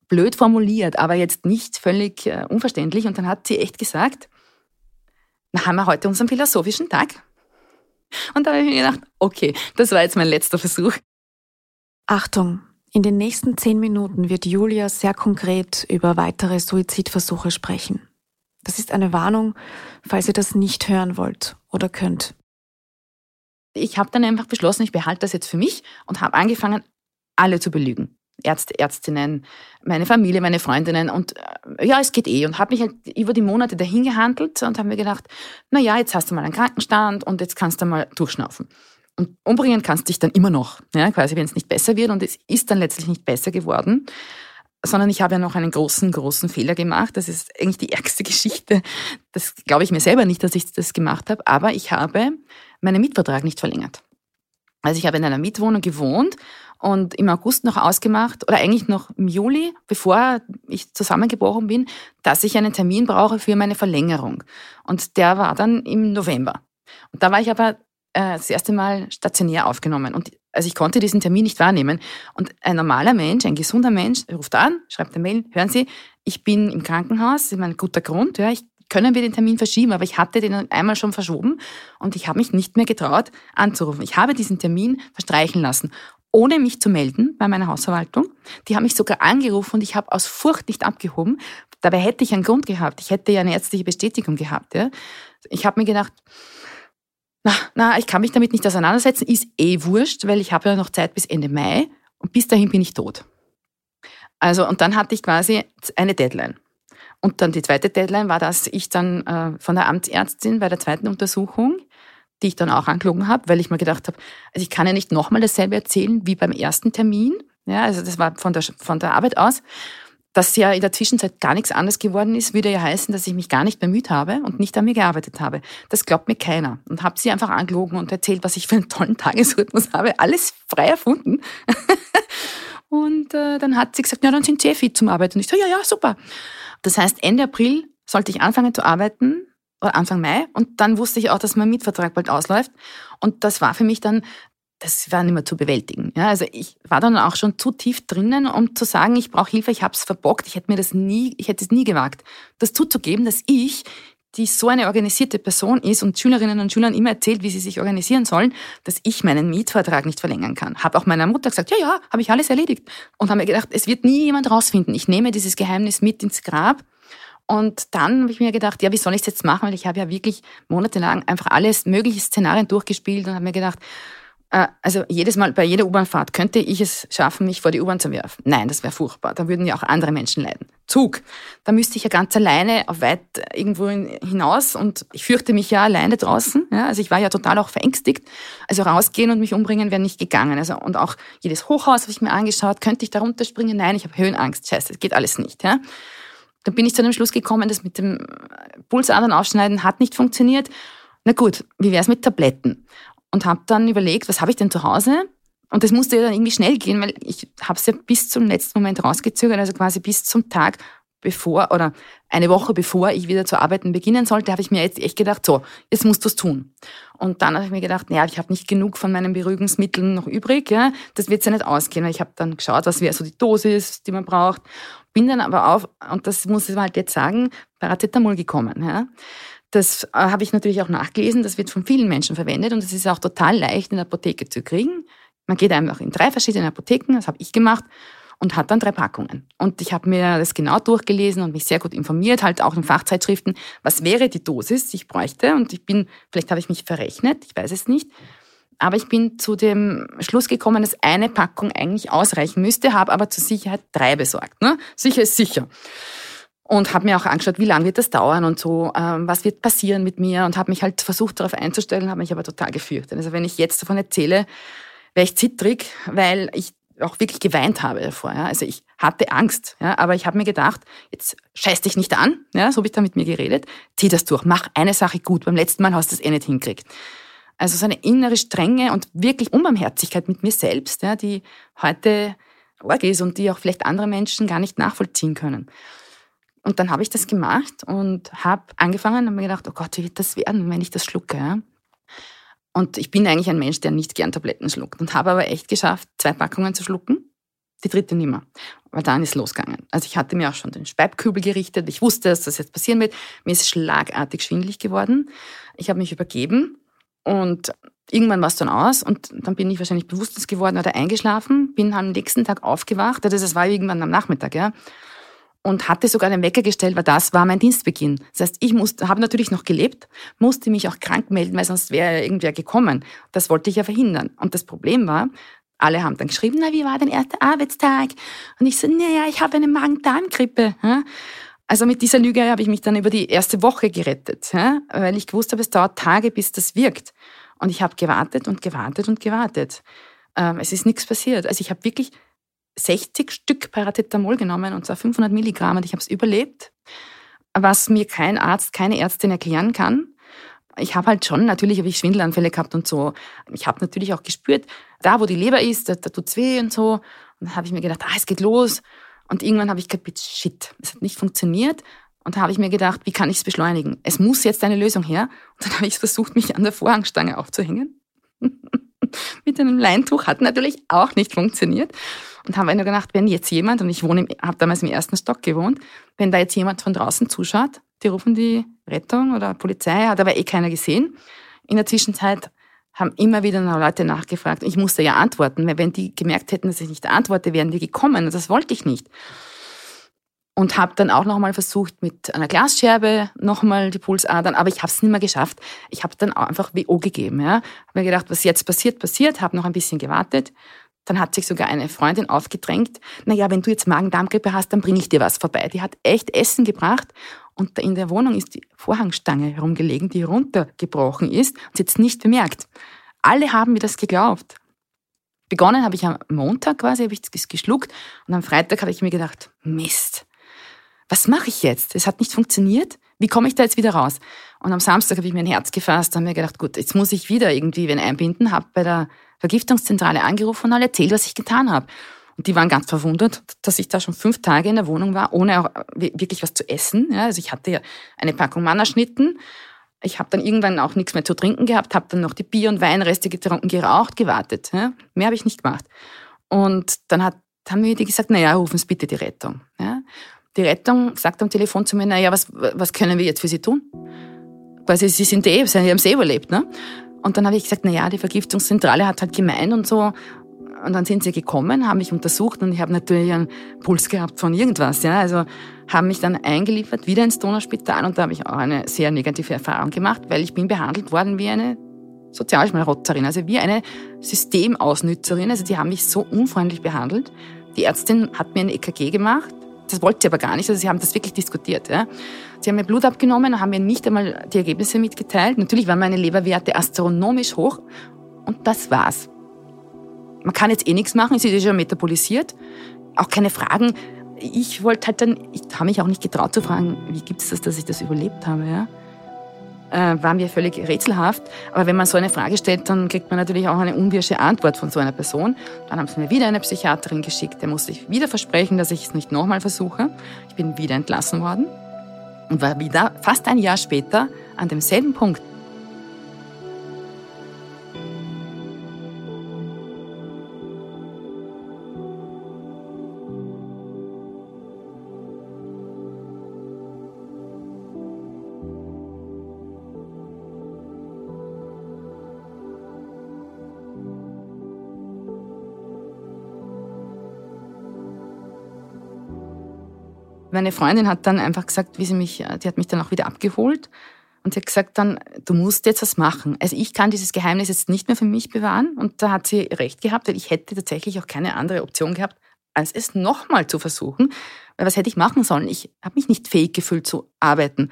Blöd formuliert, aber jetzt nicht völlig äh, unverständlich. Und dann hat sie echt gesagt, na, haben wir heute unseren philosophischen Tag? Und da habe ich mir gedacht, okay, das war jetzt mein letzter Versuch. Achtung, in den nächsten zehn Minuten wird Julia sehr konkret über weitere Suizidversuche sprechen. Das ist eine Warnung, falls ihr das nicht hören wollt oder könnt. Ich habe dann einfach beschlossen, ich behalte das jetzt für mich und habe angefangen, alle zu belügen. Ärzte, Ärztinnen, meine Familie, meine Freundinnen und äh, ja, es geht eh und habe mich halt über die Monate dahin gehandelt und habe mir gedacht, na ja, jetzt hast du mal einen Krankenstand und jetzt kannst du mal durchschnaufen. Und umbringen kannst du dich dann immer noch, ja, quasi wenn es nicht besser wird und es ist dann letztlich nicht besser geworden sondern ich habe ja noch einen großen, großen Fehler gemacht. Das ist eigentlich die ärgste <laughs> Geschichte. Das glaube ich mir selber nicht, dass ich das gemacht habe, aber ich habe meinen Mietvertrag nicht verlängert. Also ich habe in einer Mietwohnung gewohnt und im August noch ausgemacht, oder eigentlich noch im Juli, bevor ich zusammengebrochen bin, dass ich einen Termin brauche für meine Verlängerung. Und der war dann im November. Und da war ich aber äh, das erste Mal stationär aufgenommen. Und also ich konnte diesen Termin nicht wahrnehmen. Und ein normaler Mensch, ein gesunder Mensch, ruft an, schreibt eine Mail, hören Sie, ich bin im Krankenhaus, das ist ein guter Grund, ja, ich, können wir den Termin verschieben, aber ich hatte den einmal schon verschoben und ich habe mich nicht mehr getraut anzurufen. Ich habe diesen Termin verstreichen lassen, ohne mich zu melden bei meiner Hausverwaltung. Die haben mich sogar angerufen und ich habe aus Furcht nicht abgehoben. Dabei hätte ich einen Grund gehabt. Ich hätte ja eine ärztliche Bestätigung gehabt. Ja. Ich habe mir gedacht, na, na, ich kann mich damit nicht auseinandersetzen, ist eh wurscht, weil ich habe ja noch Zeit bis Ende Mai und bis dahin bin ich tot. Also, und dann hatte ich quasi eine Deadline. Und dann die zweite Deadline war, dass ich dann äh, von der Amtsärztin bei der zweiten Untersuchung, die ich dann auch angelogen habe, weil ich mir gedacht habe, also ich kann ja nicht nochmal dasselbe erzählen wie beim ersten Termin. Ja, also das war von der, von der Arbeit aus dass ja in der Zwischenzeit gar nichts anderes geworden ist, würde ja heißen, dass ich mich gar nicht bemüht habe und nicht an mir gearbeitet habe. Das glaubt mir keiner. Und habe sie einfach angelogen und erzählt, was ich für einen tollen Tagesrhythmus habe. Alles frei erfunden. <laughs> und äh, dann hat sie gesagt, ja, dann sind Sie eh fit zum Arbeiten. Und ich so, ja, ja, super. Das heißt, Ende April sollte ich anfangen zu arbeiten oder Anfang Mai. Und dann wusste ich auch, dass mein Mietvertrag bald ausläuft. Und das war für mich dann das war nicht mehr zu bewältigen. Ja, also ich war dann auch schon zu tief drinnen, um zu sagen, ich brauche Hilfe, ich habe es verbockt, ich hätte mir das nie, ich hätte es nie gewagt, das zuzugeben, dass ich, die so eine organisierte Person ist und Schülerinnen und Schülern immer erzählt, wie sie sich organisieren sollen, dass ich meinen Mietvertrag nicht verlängern kann. Habe auch meiner Mutter gesagt, ja, ja, habe ich alles erledigt. Und habe mir gedacht, es wird nie jemand rausfinden. Ich nehme dieses Geheimnis mit ins Grab. Und dann habe ich mir gedacht, ja, wie soll ich es jetzt machen? Weil ich habe ja wirklich monatelang einfach alles mögliche Szenarien durchgespielt und habe mir gedacht, also jedes Mal bei jeder U-Bahnfahrt könnte ich es schaffen, mich vor die U-Bahn zu werfen. Nein, das wäre furchtbar. Da würden ja auch andere Menschen leiden. Zug. Da müsste ich ja ganz alleine auf weit irgendwo hinaus und ich fürchte mich ja alleine draußen. Ja, also ich war ja total auch verängstigt. Also rausgehen und mich umbringen wäre nicht gegangen. Also und auch jedes Hochhaus habe ich mir angeschaut. Könnte ich da runterspringen? Nein, ich habe Höhenangst. Scheiße, das geht alles nicht. Ja. Dann bin ich zu dem Schluss gekommen, das mit dem Pulsadern aufschneiden hat nicht funktioniert. Na gut, wie wäre es mit Tabletten? Und habe dann überlegt, was habe ich denn zu Hause? Und das musste ja dann irgendwie schnell gehen, weil ich habe es ja bis zum letzten Moment rausgezögert, also quasi bis zum Tag bevor oder eine Woche bevor ich wieder zu arbeiten beginnen sollte, habe ich mir jetzt echt gedacht, so, jetzt musst du es tun. Und dann habe ich mir gedacht, naja, ich habe nicht genug von meinen Beruhigungsmitteln noch übrig, ja, das wird ja nicht ausgehen. Ich habe dann geschaut, was wäre so die Dosis, die man braucht. Bin dann aber auf, und das muss ich halt jetzt sagen, Paracetamol gekommen. Ja. Das äh, habe ich natürlich auch nachgelesen. Das wird von vielen Menschen verwendet und es ist auch total leicht in der Apotheke zu kriegen. Man geht einfach in drei verschiedene Apotheken, das habe ich gemacht und hat dann drei Packungen. Und ich habe mir das genau durchgelesen und mich sehr gut informiert, halt auch in Fachzeitschriften, was wäre die Dosis, die ich bräuchte. Und ich bin, vielleicht habe ich mich verrechnet, ich weiß es nicht. Aber ich bin zu dem Schluss gekommen, dass eine Packung eigentlich ausreichen müsste, habe aber zur Sicherheit drei besorgt. Ne? Sicher ist sicher und habe mir auch angeschaut, wie lange wird das dauern und so, ähm, was wird passieren mit mir und habe mich halt versucht darauf einzustellen, habe mich aber total gefürchtet. Also wenn ich jetzt davon erzähle, wäre ich zittrig, weil ich auch wirklich geweint habe davor. Ja. Also ich hatte Angst, ja, aber ich habe mir gedacht, jetzt scheiß dich nicht an, ja, so habe ich da mit mir geredet, zieh das durch, mach eine Sache gut, beim letzten Mal hast du es eh nicht hinkriegt. Also so eine innere Strenge und wirklich Unbarmherzigkeit mit mir selbst, ja, die heute arg ist und die auch vielleicht andere Menschen gar nicht nachvollziehen können. Und dann habe ich das gemacht und habe angefangen und mir gedacht, oh Gott, wie wird das werden, wenn ich das schlucke? Und ich bin eigentlich ein Mensch, der nicht gern Tabletten schluckt und habe aber echt geschafft, zwei Packungen zu schlucken. Die dritte mehr. Aber dann ist losgegangen. Also ich hatte mir auch schon den Speibkübel gerichtet. Ich wusste, dass das jetzt passieren wird. Mir ist schlagartig schwindlig geworden. Ich habe mich übergeben und irgendwann war es dann aus und dann bin ich wahrscheinlich bewusstlos geworden oder eingeschlafen, bin am nächsten Tag aufgewacht. Das war irgendwann am Nachmittag, ja und hatte sogar den Wecker gestellt, weil das war mein Dienstbeginn. Das heißt, ich habe natürlich noch gelebt, musste mich auch krank melden, weil sonst wäre irgendwer gekommen. Das wollte ich ja verhindern. Und das Problem war, alle haben dann geschrieben, na, wie war dein erster Arbeitstag? Und ich so, naja, ich habe eine Magen-Darm-Grippe. Also mit dieser Lüge habe ich mich dann über die erste Woche gerettet, weil ich gewusst habe, es dauert Tage, bis das wirkt. Und ich habe gewartet und gewartet und gewartet. Ähm, es ist nichts passiert. Also ich habe wirklich 60 Stück Paracetamol genommen und zwar 500 Milligramm und ich habe es überlebt, was mir kein Arzt, keine Ärztin erklären kann. Ich habe halt schon, natürlich habe ich Schwindelanfälle gehabt und so. Ich habe natürlich auch gespürt, da wo die Leber ist, da, da tut's weh und so. Und dann habe ich mir gedacht, ah, es geht los. Und irgendwann habe ich kapiert, shit, es hat nicht funktioniert. Und da habe ich mir gedacht, wie kann ich es beschleunigen? Es muss jetzt eine Lösung her. Und dann habe ich versucht, mich an der Vorhangstange aufzuhängen. <laughs> Mit einem Leintuch hat natürlich auch nicht funktioniert. Und haben wir gedacht, wenn jetzt jemand, und ich wohne, habe damals im ersten Stock gewohnt, wenn da jetzt jemand von draußen zuschaut, die rufen die Rettung oder Polizei, hat aber eh keiner gesehen. In der Zwischenzeit haben immer wieder Leute nachgefragt. Ich musste ja antworten, weil wenn die gemerkt hätten, dass ich nicht antworte, wären die gekommen. Und das wollte ich nicht. Und habe dann auch nochmal versucht, mit einer Glasscherbe nochmal die Pulsadern, aber ich habe es nicht mehr geschafft. Ich habe dann einfach WO gegeben. Ja. Habe mir gedacht, was jetzt passiert, passiert, habe noch ein bisschen gewartet dann hat sich sogar eine Freundin aufgedrängt, naja, wenn du jetzt Magen-Darm-Grippe hast, dann bringe ich dir was vorbei. Die hat echt Essen gebracht und in der Wohnung ist die Vorhangstange herumgelegen, die runtergebrochen ist und sie jetzt nicht bemerkt. Alle haben mir das geglaubt. Begonnen habe ich am Montag quasi, habe ich das geschluckt und am Freitag habe ich mir gedacht, Mist, was mache ich jetzt? Es hat nicht funktioniert. Wie komme ich da jetzt wieder raus? Und am Samstag habe ich mir ein Herz gefasst, habe mir gedacht, gut, jetzt muss ich wieder irgendwie wen einbinden, habe bei der Vergiftungszentrale angerufen und alle erzählt, was ich getan habe. Und die waren ganz verwundert, dass ich da schon fünf Tage in der Wohnung war, ohne auch wirklich was zu essen. Ja, also ich hatte ja eine Packung Mannerschnitten. Ich habe dann irgendwann auch nichts mehr zu trinken gehabt, habe dann noch die Bier- und Weinreste getrunken, geraucht, gewartet. Ja. Mehr habe ich nicht gemacht. Und dann hat, haben mir die gesagt, naja, rufen Sie bitte die Rettung. Ja. Die Rettung sagt am Telefon zu mir, naja, was, was können wir jetzt für Sie tun? Quasi, Sie sind eh, Sie haben es eh überlebt. Ne? Und dann habe ich gesagt, na ja, die Vergiftungszentrale hat halt gemeint und so. Und dann sind sie gekommen, haben mich untersucht und ich habe natürlich einen Puls gehabt von irgendwas. Ja, also haben mich dann eingeliefert wieder ins Donauspital und da habe ich auch eine sehr negative Erfahrung gemacht, weil ich bin behandelt worden wie eine Sozialschmarotzerin, also wie eine Systemausnützerin. Also die haben mich so unfreundlich behandelt. Die Ärztin hat mir ein EKG gemacht das wollte sie aber gar nicht. Also sie haben das wirklich diskutiert. Ja. Sie haben mir Blut abgenommen, haben mir nicht einmal die Ergebnisse mitgeteilt. Natürlich waren meine Leberwerte astronomisch hoch und das war's. Man kann jetzt eh nichts machen, sie ist schon metabolisiert. Auch keine Fragen. Ich wollte halt dann, ich habe mich auch nicht getraut zu fragen, wie gibt es das, dass ich das überlebt habe. Ja äh, war mir völlig rätselhaft. Aber wenn man so eine Frage stellt, dann kriegt man natürlich auch eine unwirsche Antwort von so einer Person. Dann haben sie mir wieder eine Psychiaterin geschickt. Der musste ich wieder versprechen, dass ich es nicht nochmal versuche. Ich bin wieder entlassen worden und war wieder fast ein Jahr später an demselben Punkt. Meine Freundin hat dann einfach gesagt, wie sie mich, die hat mich dann auch wieder abgeholt und sie hat gesagt dann, du musst jetzt was machen. Also ich kann dieses Geheimnis jetzt nicht mehr für mich bewahren und da hat sie recht gehabt, weil ich hätte tatsächlich auch keine andere Option gehabt, als es nochmal zu versuchen. Weil was hätte ich machen sollen? Ich habe mich nicht fähig gefühlt zu arbeiten.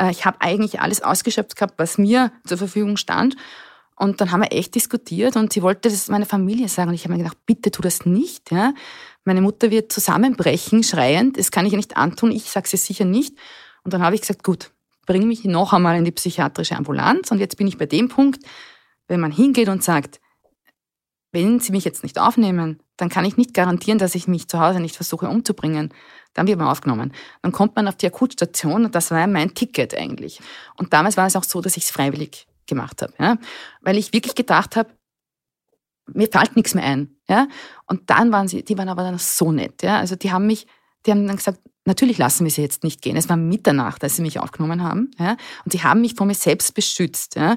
Äh, ich habe eigentlich alles ausgeschöpft gehabt, was mir zur Verfügung stand. Und dann haben wir echt diskutiert und sie wollte das meiner Familie sagen. Und ich habe mir gedacht, bitte tu das nicht. Ja? Meine Mutter wird zusammenbrechen, schreiend. Das kann ich ihr nicht antun. Ich sage es sicher nicht. Und dann habe ich gesagt, gut, bring mich noch einmal in die psychiatrische Ambulanz. Und jetzt bin ich bei dem Punkt, wenn man hingeht und sagt, wenn Sie mich jetzt nicht aufnehmen, dann kann ich nicht garantieren, dass ich mich zu Hause nicht versuche umzubringen. Dann wird man aufgenommen. Dann kommt man auf die Akutstation und das war mein Ticket eigentlich. Und damals war es auch so, dass ich es freiwillig gemacht habe, ja? weil ich wirklich gedacht habe, mir fällt nichts mehr ein. Ja? Und dann waren sie, die waren aber dann so nett. Ja? Also die haben mich, die haben dann gesagt, natürlich lassen wir sie jetzt nicht gehen. Es war Mitternacht, als sie mich aufgenommen haben. Ja? Und sie haben mich vor mir selbst beschützt. Ja?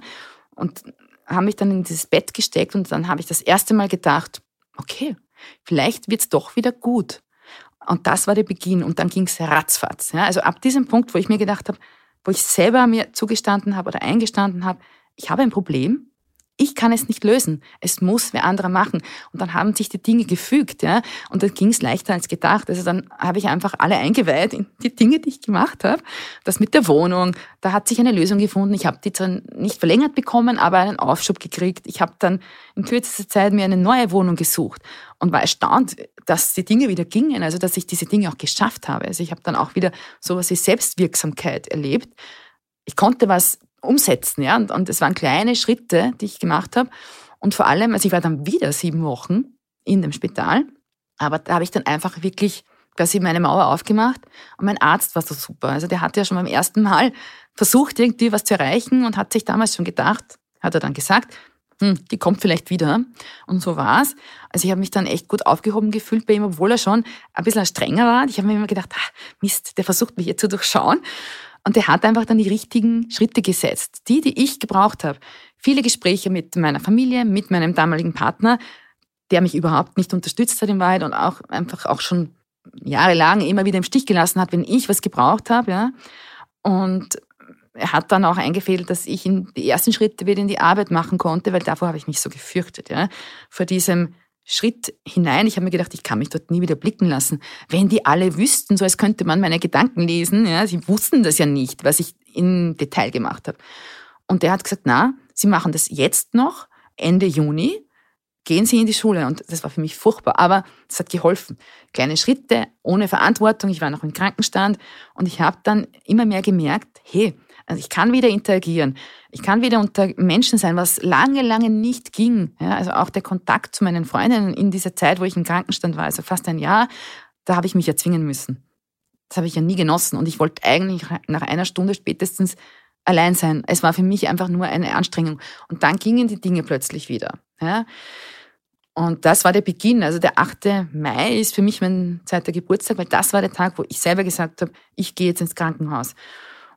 Und haben mich dann in dieses Bett gesteckt und dann habe ich das erste Mal gedacht, okay, vielleicht wird's doch wieder gut. Und das war der Beginn und dann ging's ratzfatz. Ja? Also ab diesem Punkt, wo ich mir gedacht habe, wo ich selber mir zugestanden habe oder eingestanden habe, ich habe ein Problem, ich kann es nicht lösen. Es muss wer anderer machen. Und dann haben sich die Dinge gefügt, ja. Und dann ging es leichter als gedacht. Also dann habe ich einfach alle eingeweiht in die Dinge, die ich gemacht habe. Das mit der Wohnung, da hat sich eine Lösung gefunden. Ich habe die zwar nicht verlängert bekommen, aber einen Aufschub gekriegt. Ich habe dann in kürzester Zeit mir eine neue Wohnung gesucht und war erstaunt, dass die Dinge wieder gingen, also dass ich diese Dinge auch geschafft habe. Also ich habe dann auch wieder sowas wie Selbstwirksamkeit erlebt. Ich konnte was umsetzen. Ja? Und, und es waren kleine Schritte, die ich gemacht habe. Und vor allem, also ich war dann wieder sieben Wochen in dem Spital, aber da habe ich dann einfach wirklich quasi meine Mauer aufgemacht und mein Arzt war so super. Also der hat ja schon beim ersten Mal versucht, irgendwie was zu erreichen und hat sich damals schon gedacht, hat er dann gesagt, hm, die kommt vielleicht wieder. Und so war's. Also ich habe mich dann echt gut aufgehoben gefühlt bei ihm, obwohl er schon ein bisschen strenger war. Ich habe mir immer gedacht, ah, Mist, der versucht mich jetzt zu durchschauen. Und er hat einfach dann die richtigen Schritte gesetzt, die, die ich gebraucht habe. Viele Gespräche mit meiner Familie, mit meinem damaligen Partner, der mich überhaupt nicht unterstützt hat in Wahrheit und auch einfach auch schon jahrelang immer wieder im Stich gelassen hat, wenn ich was gebraucht habe. Ja. Und er hat dann auch eingefädelt, dass ich in die ersten Schritte wieder in die Arbeit machen konnte, weil davor habe ich mich so gefürchtet, ja, vor diesem Schritt hinein. Ich habe mir gedacht, ich kann mich dort nie wieder blicken lassen. Wenn die alle wüssten, so als könnte man meine Gedanken lesen, ja, sie wussten das ja nicht, was ich im Detail gemacht habe. Und der hat gesagt, na, Sie machen das jetzt noch, Ende Juni, gehen Sie in die Schule. Und das war für mich furchtbar, aber es hat geholfen. Kleine Schritte, ohne Verantwortung. Ich war noch im Krankenstand und ich habe dann immer mehr gemerkt, hey, also ich kann wieder interagieren. Ich kann wieder unter Menschen sein, was lange, lange nicht ging. Ja, also auch der Kontakt zu meinen Freundinnen in dieser Zeit, wo ich im Krankenstand war, also fast ein Jahr, da habe ich mich erzwingen müssen. Das habe ich ja nie genossen und ich wollte eigentlich nach einer Stunde spätestens allein sein. Es war für mich einfach nur eine Anstrengung. Und dann gingen die Dinge plötzlich wieder. Ja. Und das war der Beginn. Also der 8. Mai ist für mich mein zweiter Geburtstag, weil das war der Tag, wo ich selber gesagt habe, ich gehe jetzt ins Krankenhaus.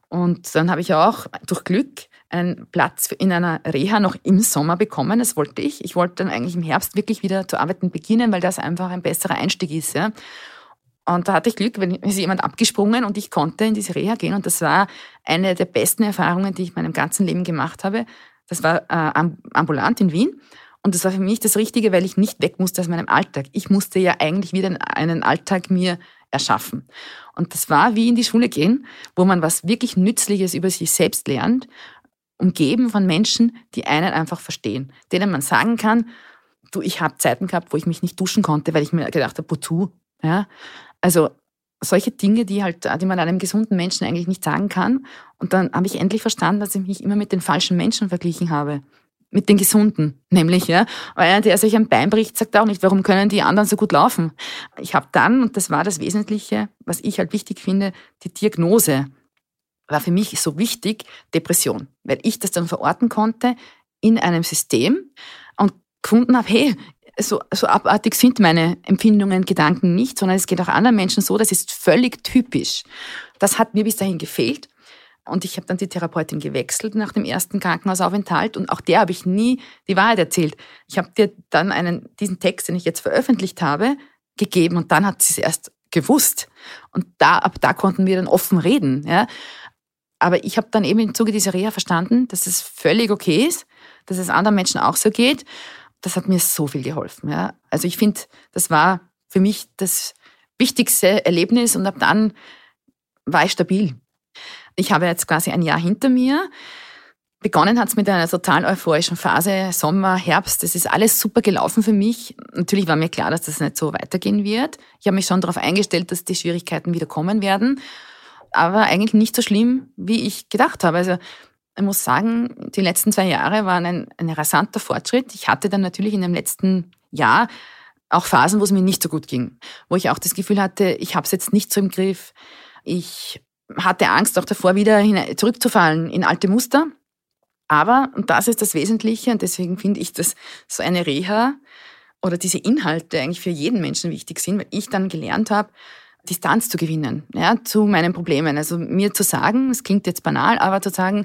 Und dann habe ich auch durch Glück einen Platz in einer Reha noch im Sommer bekommen. Das wollte ich. Ich wollte dann eigentlich im Herbst wirklich wieder zu arbeiten beginnen, weil das einfach ein besserer Einstieg ist. Ja. Und da hatte ich Glück, wenn ist jemand abgesprungen und ich konnte in diese Reha gehen. Und das war eine der besten Erfahrungen, die ich in meinem ganzen Leben gemacht habe. Das war äh, ambulant in Wien. Und das war für mich das Richtige, weil ich nicht weg musste aus meinem Alltag. Ich musste ja eigentlich wieder einen Alltag mir erschaffen. Und das war wie in die Schule gehen, wo man was wirklich Nützliches über sich selbst lernt, umgeben von Menschen, die einen einfach verstehen, denen man sagen kann, du, ich habe Zeiten gehabt, wo ich mich nicht duschen konnte, weil ich mir gedacht habe, wozu? Ja? Also solche Dinge, die halt, die man einem gesunden Menschen eigentlich nicht sagen kann. Und dann habe ich endlich verstanden, dass ich mich immer mit den falschen Menschen verglichen habe mit den Gesunden, nämlich, ja. Einer, der sich ein Bein bricht, sagt auch nicht, warum können die anderen so gut laufen? Ich habe dann, und das war das Wesentliche, was ich halt wichtig finde, die Diagnose war für mich so wichtig, Depression, weil ich das dann verorten konnte in einem System und gefunden habe, hey, so, so abartig sind meine Empfindungen, Gedanken nicht, sondern es geht auch anderen Menschen so, das ist völlig typisch. Das hat mir bis dahin gefehlt. Und ich habe dann die Therapeutin gewechselt nach dem ersten Krankenhausaufenthalt und auch der habe ich nie die Wahrheit erzählt. Ich habe dir dann einen, diesen Text, den ich jetzt veröffentlicht habe, gegeben und dann hat sie es erst gewusst. Und da, ab da konnten wir dann offen reden. Ja. Aber ich habe dann eben im Zuge dieser Reha verstanden, dass es völlig okay ist, dass es anderen Menschen auch so geht. Das hat mir so viel geholfen. Ja. Also ich finde, das war für mich das wichtigste Erlebnis und ab dann war ich stabil. Ich habe jetzt quasi ein Jahr hinter mir. Begonnen hat es mit einer total euphorischen Phase, Sommer, Herbst. Das ist alles super gelaufen für mich. Natürlich war mir klar, dass das nicht so weitergehen wird. Ich habe mich schon darauf eingestellt, dass die Schwierigkeiten wieder kommen werden. Aber eigentlich nicht so schlimm, wie ich gedacht habe. Also ich muss sagen, die letzten zwei Jahre waren ein, ein rasanter Fortschritt. Ich hatte dann natürlich in dem letzten Jahr auch Phasen, wo es mir nicht so gut ging, wo ich auch das Gefühl hatte, ich habe es jetzt nicht so im Griff. Ich hatte Angst auch davor, wieder zurückzufallen in alte Muster. Aber, und das ist das Wesentliche, und deswegen finde ich, dass so eine Reha oder diese Inhalte eigentlich für jeden Menschen wichtig sind, weil ich dann gelernt habe, Distanz zu gewinnen ja, zu meinen Problemen. Also mir zu sagen, es klingt jetzt banal, aber zu sagen,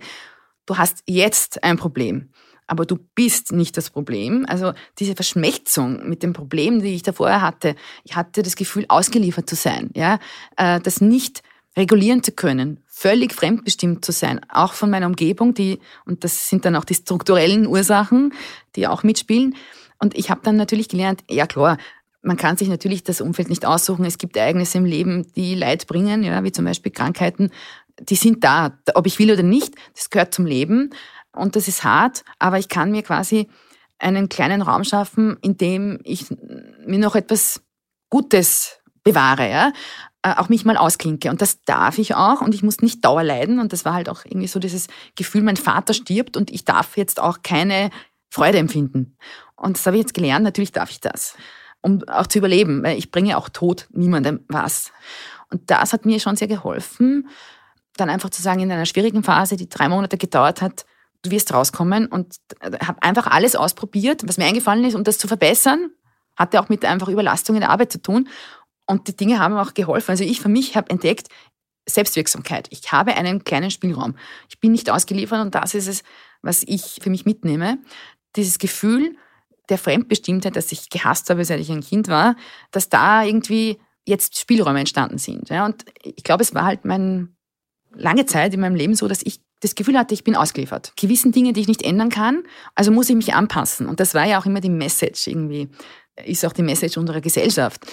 du hast jetzt ein Problem, aber du bist nicht das Problem. Also diese Verschmelzung mit dem Problem, die ich da vorher hatte, ich hatte das Gefühl, ausgeliefert zu sein, ja, äh, das nicht regulieren zu können, völlig fremdbestimmt zu sein, auch von meiner Umgebung, die, und das sind dann auch die strukturellen Ursachen, die auch mitspielen. Und ich habe dann natürlich gelernt, ja klar, man kann sich natürlich das Umfeld nicht aussuchen. Es gibt Ereignisse im Leben, die Leid bringen, ja, wie zum Beispiel Krankheiten. Die sind da, ob ich will oder nicht. Das gehört zum Leben und das ist hart. Aber ich kann mir quasi einen kleinen Raum schaffen, in dem ich mir noch etwas Gutes bewahre, ja, auch mich mal ausklinke. Und das darf ich auch und ich muss nicht Dauer leiden. Und das war halt auch irgendwie so dieses Gefühl, mein Vater stirbt und ich darf jetzt auch keine Freude empfinden. Und das habe ich jetzt gelernt, natürlich darf ich das, um auch zu überleben, weil ich bringe auch Tod niemandem was. Und das hat mir schon sehr geholfen, dann einfach zu sagen, in einer schwierigen Phase, die drei Monate gedauert hat, du wirst rauskommen und habe einfach alles ausprobiert, was mir eingefallen ist, um das zu verbessern. Hatte auch mit einfach Überlastung in der Arbeit zu tun. Und die Dinge haben auch geholfen. Also ich für mich habe entdeckt, Selbstwirksamkeit. Ich habe einen kleinen Spielraum. Ich bin nicht ausgeliefert und das ist es, was ich für mich mitnehme. Dieses Gefühl der Fremdbestimmtheit, das ich gehasst habe, seit ich ein Kind war, dass da irgendwie jetzt Spielräume entstanden sind. Und ich glaube, es war halt mein, lange Zeit in meinem Leben so, dass ich das Gefühl hatte, ich bin ausgeliefert. Gewissen Dinge, die ich nicht ändern kann, also muss ich mich anpassen. Und das war ja auch immer die Message irgendwie, ist auch die Message unserer Gesellschaft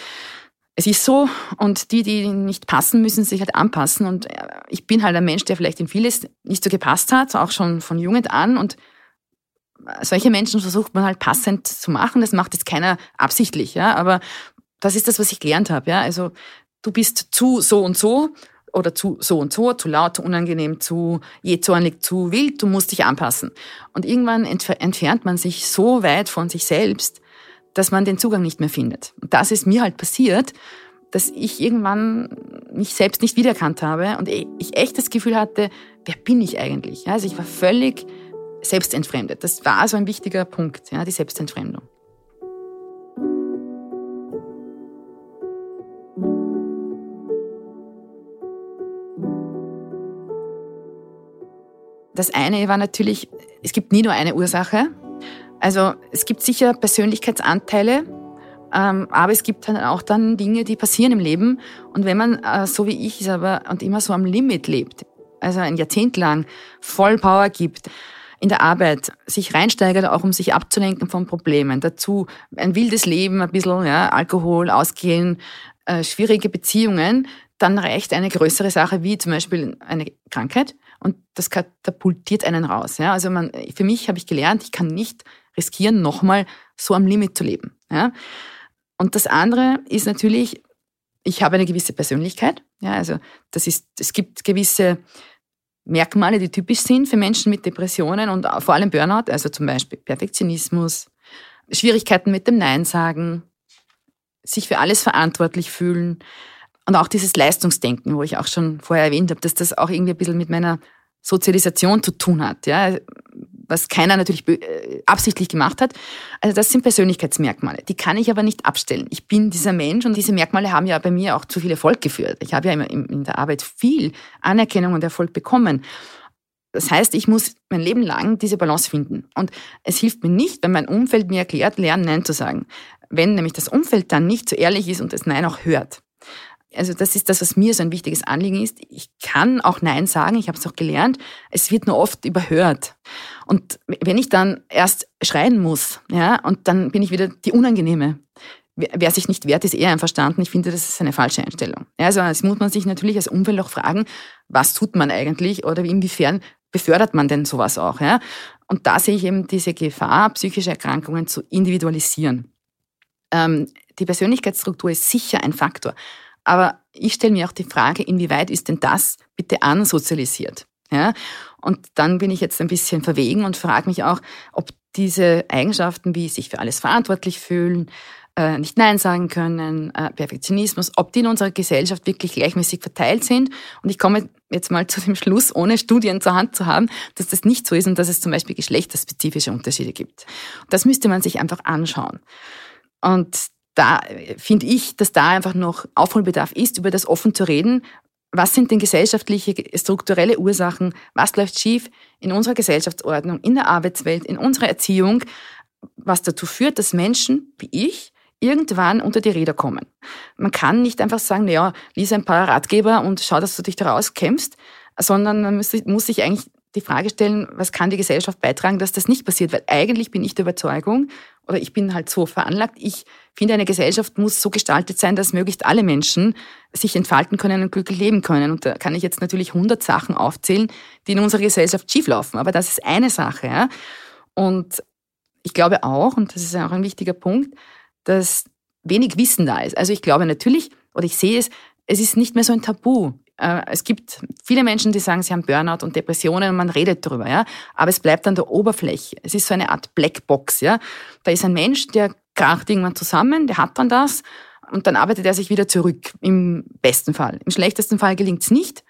es ist so und die, die nicht passen, müssen sich halt anpassen. Und äh, ich bin halt ein Mensch, der vielleicht in vieles nicht so gepasst hat, auch schon von Jugend an. Und solche Menschen versucht man halt passend zu machen. Das macht jetzt keiner absichtlich, ja. Aber das ist das, was ich gelernt habe, ja. Also du bist zu so und so oder zu so und so, zu laut, zu unangenehm, zu jähzornig, zu wild. Du musst dich anpassen. Und irgendwann entfernt man sich so weit von sich selbst, dass man den Zugang nicht mehr findet. Und das ist mir halt passiert, dass ich irgendwann mich selbst nicht wiedererkannt habe und ich echt das Gefühl hatte, wer bin ich eigentlich? Also ich war völlig selbstentfremdet. Das war so ein wichtiger Punkt, ja, die Selbstentfremdung. Das eine war natürlich, es gibt nie nur eine Ursache. Also es gibt sicher Persönlichkeitsanteile, ähm, aber es gibt dann auch dann Dinge, die passieren im Leben. Und wenn man, äh, so wie ich es aber, und immer so am Limit lebt, also ein Jahrzehnt lang voll Power gibt, in der Arbeit sich reinsteigert, auch um sich abzulenken von Problemen. Dazu ein wildes Leben, ein bisschen ja, Alkohol, Ausgehen, äh, schwierige Beziehungen, dann reicht eine größere Sache wie zum Beispiel eine Krankheit und das katapultiert einen raus. Ja? Also man, für mich habe ich gelernt, ich kann nicht riskieren, nochmal so am Limit zu leben. Ja? Und das andere ist natürlich, ich habe eine gewisse Persönlichkeit. Ja, also das ist, es gibt gewisse Merkmale, die typisch sind für Menschen mit Depressionen und vor allem Burnout, also zum Beispiel Perfektionismus, Schwierigkeiten mit dem Nein sagen, sich für alles verantwortlich fühlen und auch dieses Leistungsdenken, wo ich auch schon vorher erwähnt habe, dass das auch irgendwie ein bisschen mit meiner Sozialisation zu tun hat. Ja? Was keiner natürlich äh, absichtlich gemacht hat. Also das sind Persönlichkeitsmerkmale. Die kann ich aber nicht abstellen. Ich bin dieser Mensch und diese Merkmale haben ja bei mir auch zu viel Erfolg geführt. Ich habe ja in der Arbeit viel Anerkennung und Erfolg bekommen. Das heißt, ich muss mein Leben lang diese Balance finden. Und es hilft mir nicht, wenn mein Umfeld mir erklärt, lernen Nein zu sagen. Wenn nämlich das Umfeld dann nicht so ehrlich ist und das Nein auch hört. Also das ist das, was mir so ein wichtiges Anliegen ist. Ich kann auch Nein sagen, ich habe es auch gelernt. Es wird nur oft überhört. Und wenn ich dann erst schreien muss, ja, und dann bin ich wieder die Unangenehme. Wer sich nicht wehrt, ist eher einverstanden. Ich finde, das ist eine falsche Einstellung. Also das muss man sich natürlich als Umfeld auch fragen, was tut man eigentlich oder inwiefern befördert man denn sowas auch. Ja? Und da sehe ich eben diese Gefahr, psychische Erkrankungen zu individualisieren. Ähm, die Persönlichkeitsstruktur ist sicher ein Faktor. Aber ich stelle mir auch die Frage, inwieweit ist denn das bitte ansozialisiert? Ja? Und dann bin ich jetzt ein bisschen verwegen und frage mich auch, ob diese Eigenschaften wie sich für alles verantwortlich fühlen, äh, nicht Nein sagen können, äh, Perfektionismus, ob die in unserer Gesellschaft wirklich gleichmäßig verteilt sind. Und ich komme jetzt mal <laughs> zu dem Schluss, ohne Studien zur Hand zu haben, dass das nicht so ist und dass es zum Beispiel geschlechterspezifische Unterschiede gibt. Das müsste man sich einfach anschauen. Und da finde ich, dass da einfach noch Aufholbedarf ist, über das offen zu reden. Was sind denn gesellschaftliche, strukturelle Ursachen? Was läuft schief in unserer Gesellschaftsordnung, in der Arbeitswelt, in unserer Erziehung? Was dazu führt, dass Menschen wie ich irgendwann unter die Räder kommen. Man kann nicht einfach sagen, naja, lies ein paar Ratgeber und schau, dass du dich daraus kämpfst, sondern man muss, muss sich eigentlich die Frage stellen, was kann die Gesellschaft beitragen, dass das nicht passiert? Weil eigentlich bin ich der Überzeugung, oder ich bin halt so veranlagt, ich finde, eine Gesellschaft muss so gestaltet sein, dass möglichst alle Menschen sich entfalten können und glücklich leben können. Und da kann ich jetzt natürlich hundert Sachen aufzählen, die in unserer Gesellschaft schieflaufen. Aber das ist eine Sache. Ja? Und ich glaube auch, und das ist auch ein wichtiger Punkt, dass wenig Wissen da ist. Also ich glaube natürlich, oder ich sehe es, es ist nicht mehr so ein Tabu. Äh, es gibt viele Menschen, die sagen, sie haben Burnout und Depressionen und man redet darüber, ja. Aber es bleibt an der Oberfläche. Es ist so eine Art Blackbox, ja. Da ist ein Mensch, der kracht irgendwann zusammen, der hat dann das und dann arbeitet er sich wieder zurück. Im besten Fall. Im schlechtesten Fall gelingt es nicht.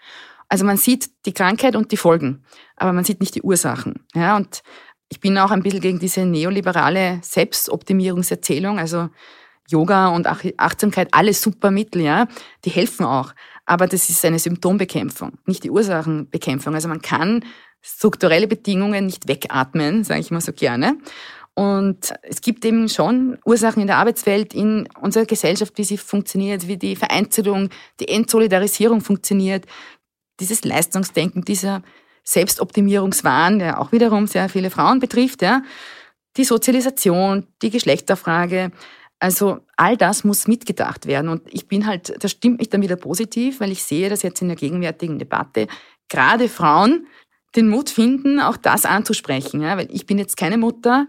Also man sieht die Krankheit und die Folgen, aber man sieht nicht die Ursachen, ja. Und ich bin auch ein bisschen gegen diese neoliberale Selbstoptimierungserzählung, also Yoga und Achtsamkeit, alle super Mittel, ja, die helfen auch. Aber das ist eine Symptombekämpfung, nicht die Ursachenbekämpfung. Also man kann strukturelle Bedingungen nicht wegatmen, sage ich mal so gerne. Und es gibt eben schon Ursachen in der Arbeitswelt, in unserer Gesellschaft, wie sie funktioniert, wie die Vereinzelung, die Entsolidarisierung funktioniert, dieses Leistungsdenken, dieser Selbstoptimierungswahn, der auch wiederum sehr viele Frauen betrifft, ja, die Sozialisation, die Geschlechterfrage. Also all das muss mitgedacht werden. Und ich bin halt, das stimmt mich dann wieder positiv, weil ich sehe, dass jetzt in der gegenwärtigen Debatte gerade Frauen den Mut finden, auch das anzusprechen. Ja, weil ich bin jetzt keine Mutter,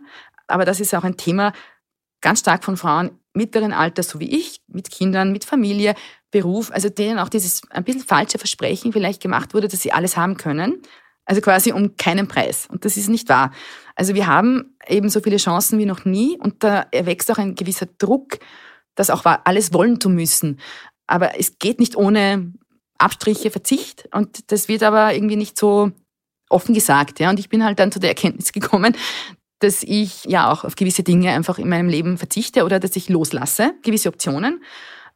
aber das ist auch ein Thema ganz stark von Frauen mittleren Alters, so wie ich, mit Kindern, mit Familie, Beruf, also denen auch dieses ein bisschen falsche Versprechen vielleicht gemacht wurde, dass sie alles haben können. Also quasi um keinen Preis. Und das ist nicht wahr. Also wir haben eben so viele Chancen wie noch nie und da erwächst auch ein gewisser Druck, das auch alles wollen zu müssen. Aber es geht nicht ohne Abstriche, Verzicht und das wird aber irgendwie nicht so offen gesagt. Ja? Und ich bin halt dann zu der Erkenntnis gekommen, dass ich ja auch auf gewisse Dinge einfach in meinem Leben verzichte oder dass ich loslasse, gewisse Optionen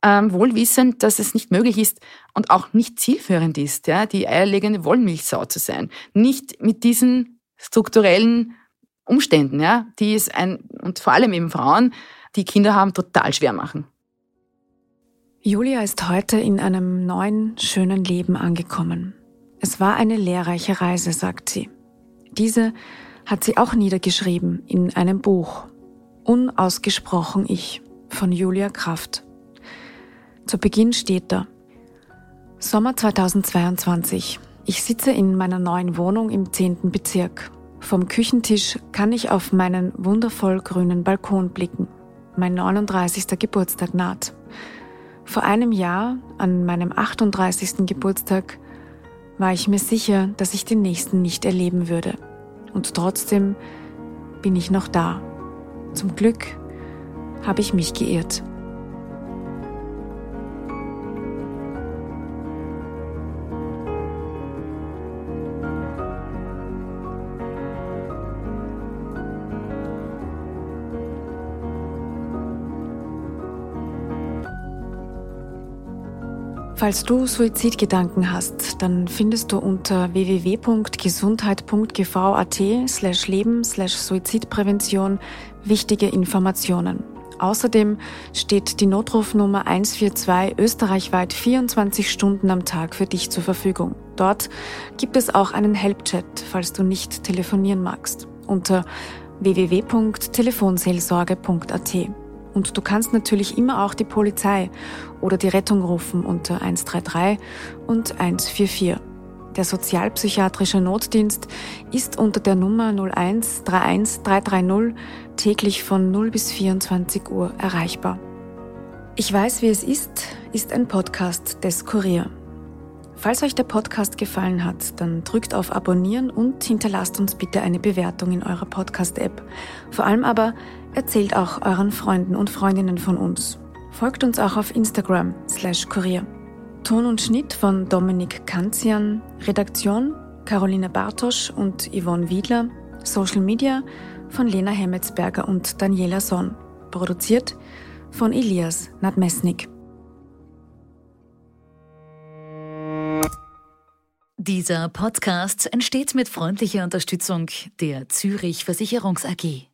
ähm, wohlwissend, dass es nicht möglich ist und auch nicht zielführend ist, ja, die eierlegende Wollmilchsau zu sein. Nicht mit diesen strukturellen Umständen, ja, die es ein, und vor allem eben Frauen, die Kinder haben, total schwer machen. Julia ist heute in einem neuen, schönen Leben angekommen. Es war eine lehrreiche Reise, sagt sie. Diese hat sie auch niedergeschrieben in einem Buch. Unausgesprochen Ich von Julia Kraft. Zu Beginn steht da Sommer 2022. Ich sitze in meiner neuen Wohnung im 10. Bezirk. Vom Küchentisch kann ich auf meinen wundervoll grünen Balkon blicken. Mein 39. Geburtstag naht. Vor einem Jahr, an meinem 38. Geburtstag, war ich mir sicher, dass ich den nächsten nicht erleben würde. Und trotzdem bin ich noch da. Zum Glück habe ich mich geirrt. Falls du Suizidgedanken hast, dann findest du unter www.gesundheit.gv.at slash Leben slash Suizidprävention wichtige Informationen. Außerdem steht die Notrufnummer 142 österreichweit 24 Stunden am Tag für dich zur Verfügung. Dort gibt es auch einen Helpchat, falls du nicht telefonieren magst, unter www.telefonseelsorge.at. Und du kannst natürlich immer auch die Polizei oder die Rettung rufen unter 133 und 144. Der sozialpsychiatrische Notdienst ist unter der Nummer 01 31 330 täglich von 0 bis 24 Uhr erreichbar. Ich weiß, wie es ist, ist ein Podcast des Kurier. Falls euch der Podcast gefallen hat, dann drückt auf Abonnieren und hinterlasst uns bitte eine Bewertung in eurer Podcast-App. Vor allem aber erzählt auch euren Freunden und Freundinnen von uns. Folgt uns auch auf Instagram slash Kurier. Ton und Schnitt von Dominik Kanzian, Redaktion Caroline Bartosch und Yvonne Wiedler, Social Media von Lena Hemmetsberger und Daniela Sonn, produziert von Elias Nadmesnik. Dieser Podcast entsteht mit freundlicher Unterstützung der Zürich Versicherungs AG.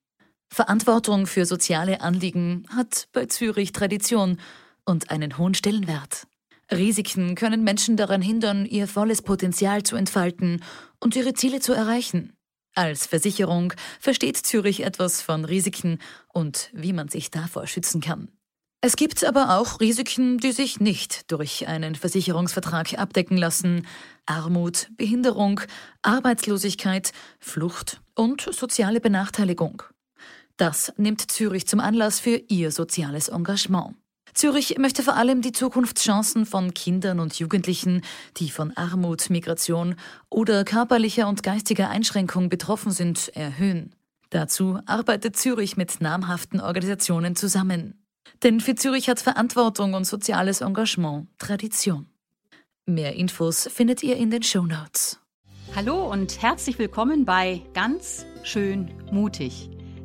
Verantwortung für soziale Anliegen hat bei Zürich Tradition und einen hohen Stellenwert. Risiken können Menschen daran hindern, ihr volles Potenzial zu entfalten und ihre Ziele zu erreichen. Als Versicherung versteht Zürich etwas von Risiken und wie man sich davor schützen kann. Es gibt aber auch Risiken, die sich nicht durch einen Versicherungsvertrag abdecken lassen. Armut, Behinderung, Arbeitslosigkeit, Flucht und soziale Benachteiligung. Das nimmt Zürich zum Anlass für ihr soziales Engagement. Zürich möchte vor allem die Zukunftschancen von Kindern und Jugendlichen, die von Armut, Migration oder körperlicher und geistiger Einschränkung betroffen sind, erhöhen. Dazu arbeitet Zürich mit namhaften Organisationen zusammen. Denn für Zürich hat Verantwortung und soziales Engagement Tradition. Mehr Infos findet ihr in den Show Notes. Hallo und herzlich willkommen bei Ganz schön mutig,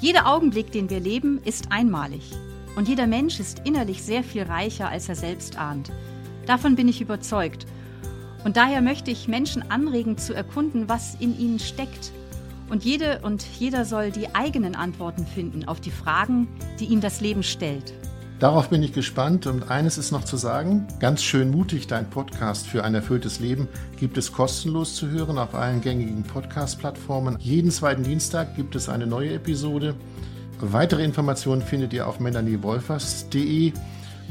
Jeder Augenblick, den wir leben, ist einmalig. Und jeder Mensch ist innerlich sehr viel reicher, als er selbst ahnt. Davon bin ich überzeugt. Und daher möchte ich Menschen anregen zu erkunden, was in ihnen steckt. Und jede und jeder soll die eigenen Antworten finden auf die Fragen, die ihm das Leben stellt. Darauf bin ich gespannt und eines ist noch zu sagen. Ganz schön mutig, dein Podcast für ein erfülltes Leben gibt es kostenlos zu hören auf allen gängigen Podcast-Plattformen. Jeden zweiten Dienstag gibt es eine neue Episode. Weitere Informationen findet ihr auf melaniewolfers.de.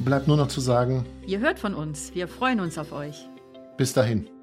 Bleibt nur noch zu sagen, ihr hört von uns. Wir freuen uns auf euch. Bis dahin.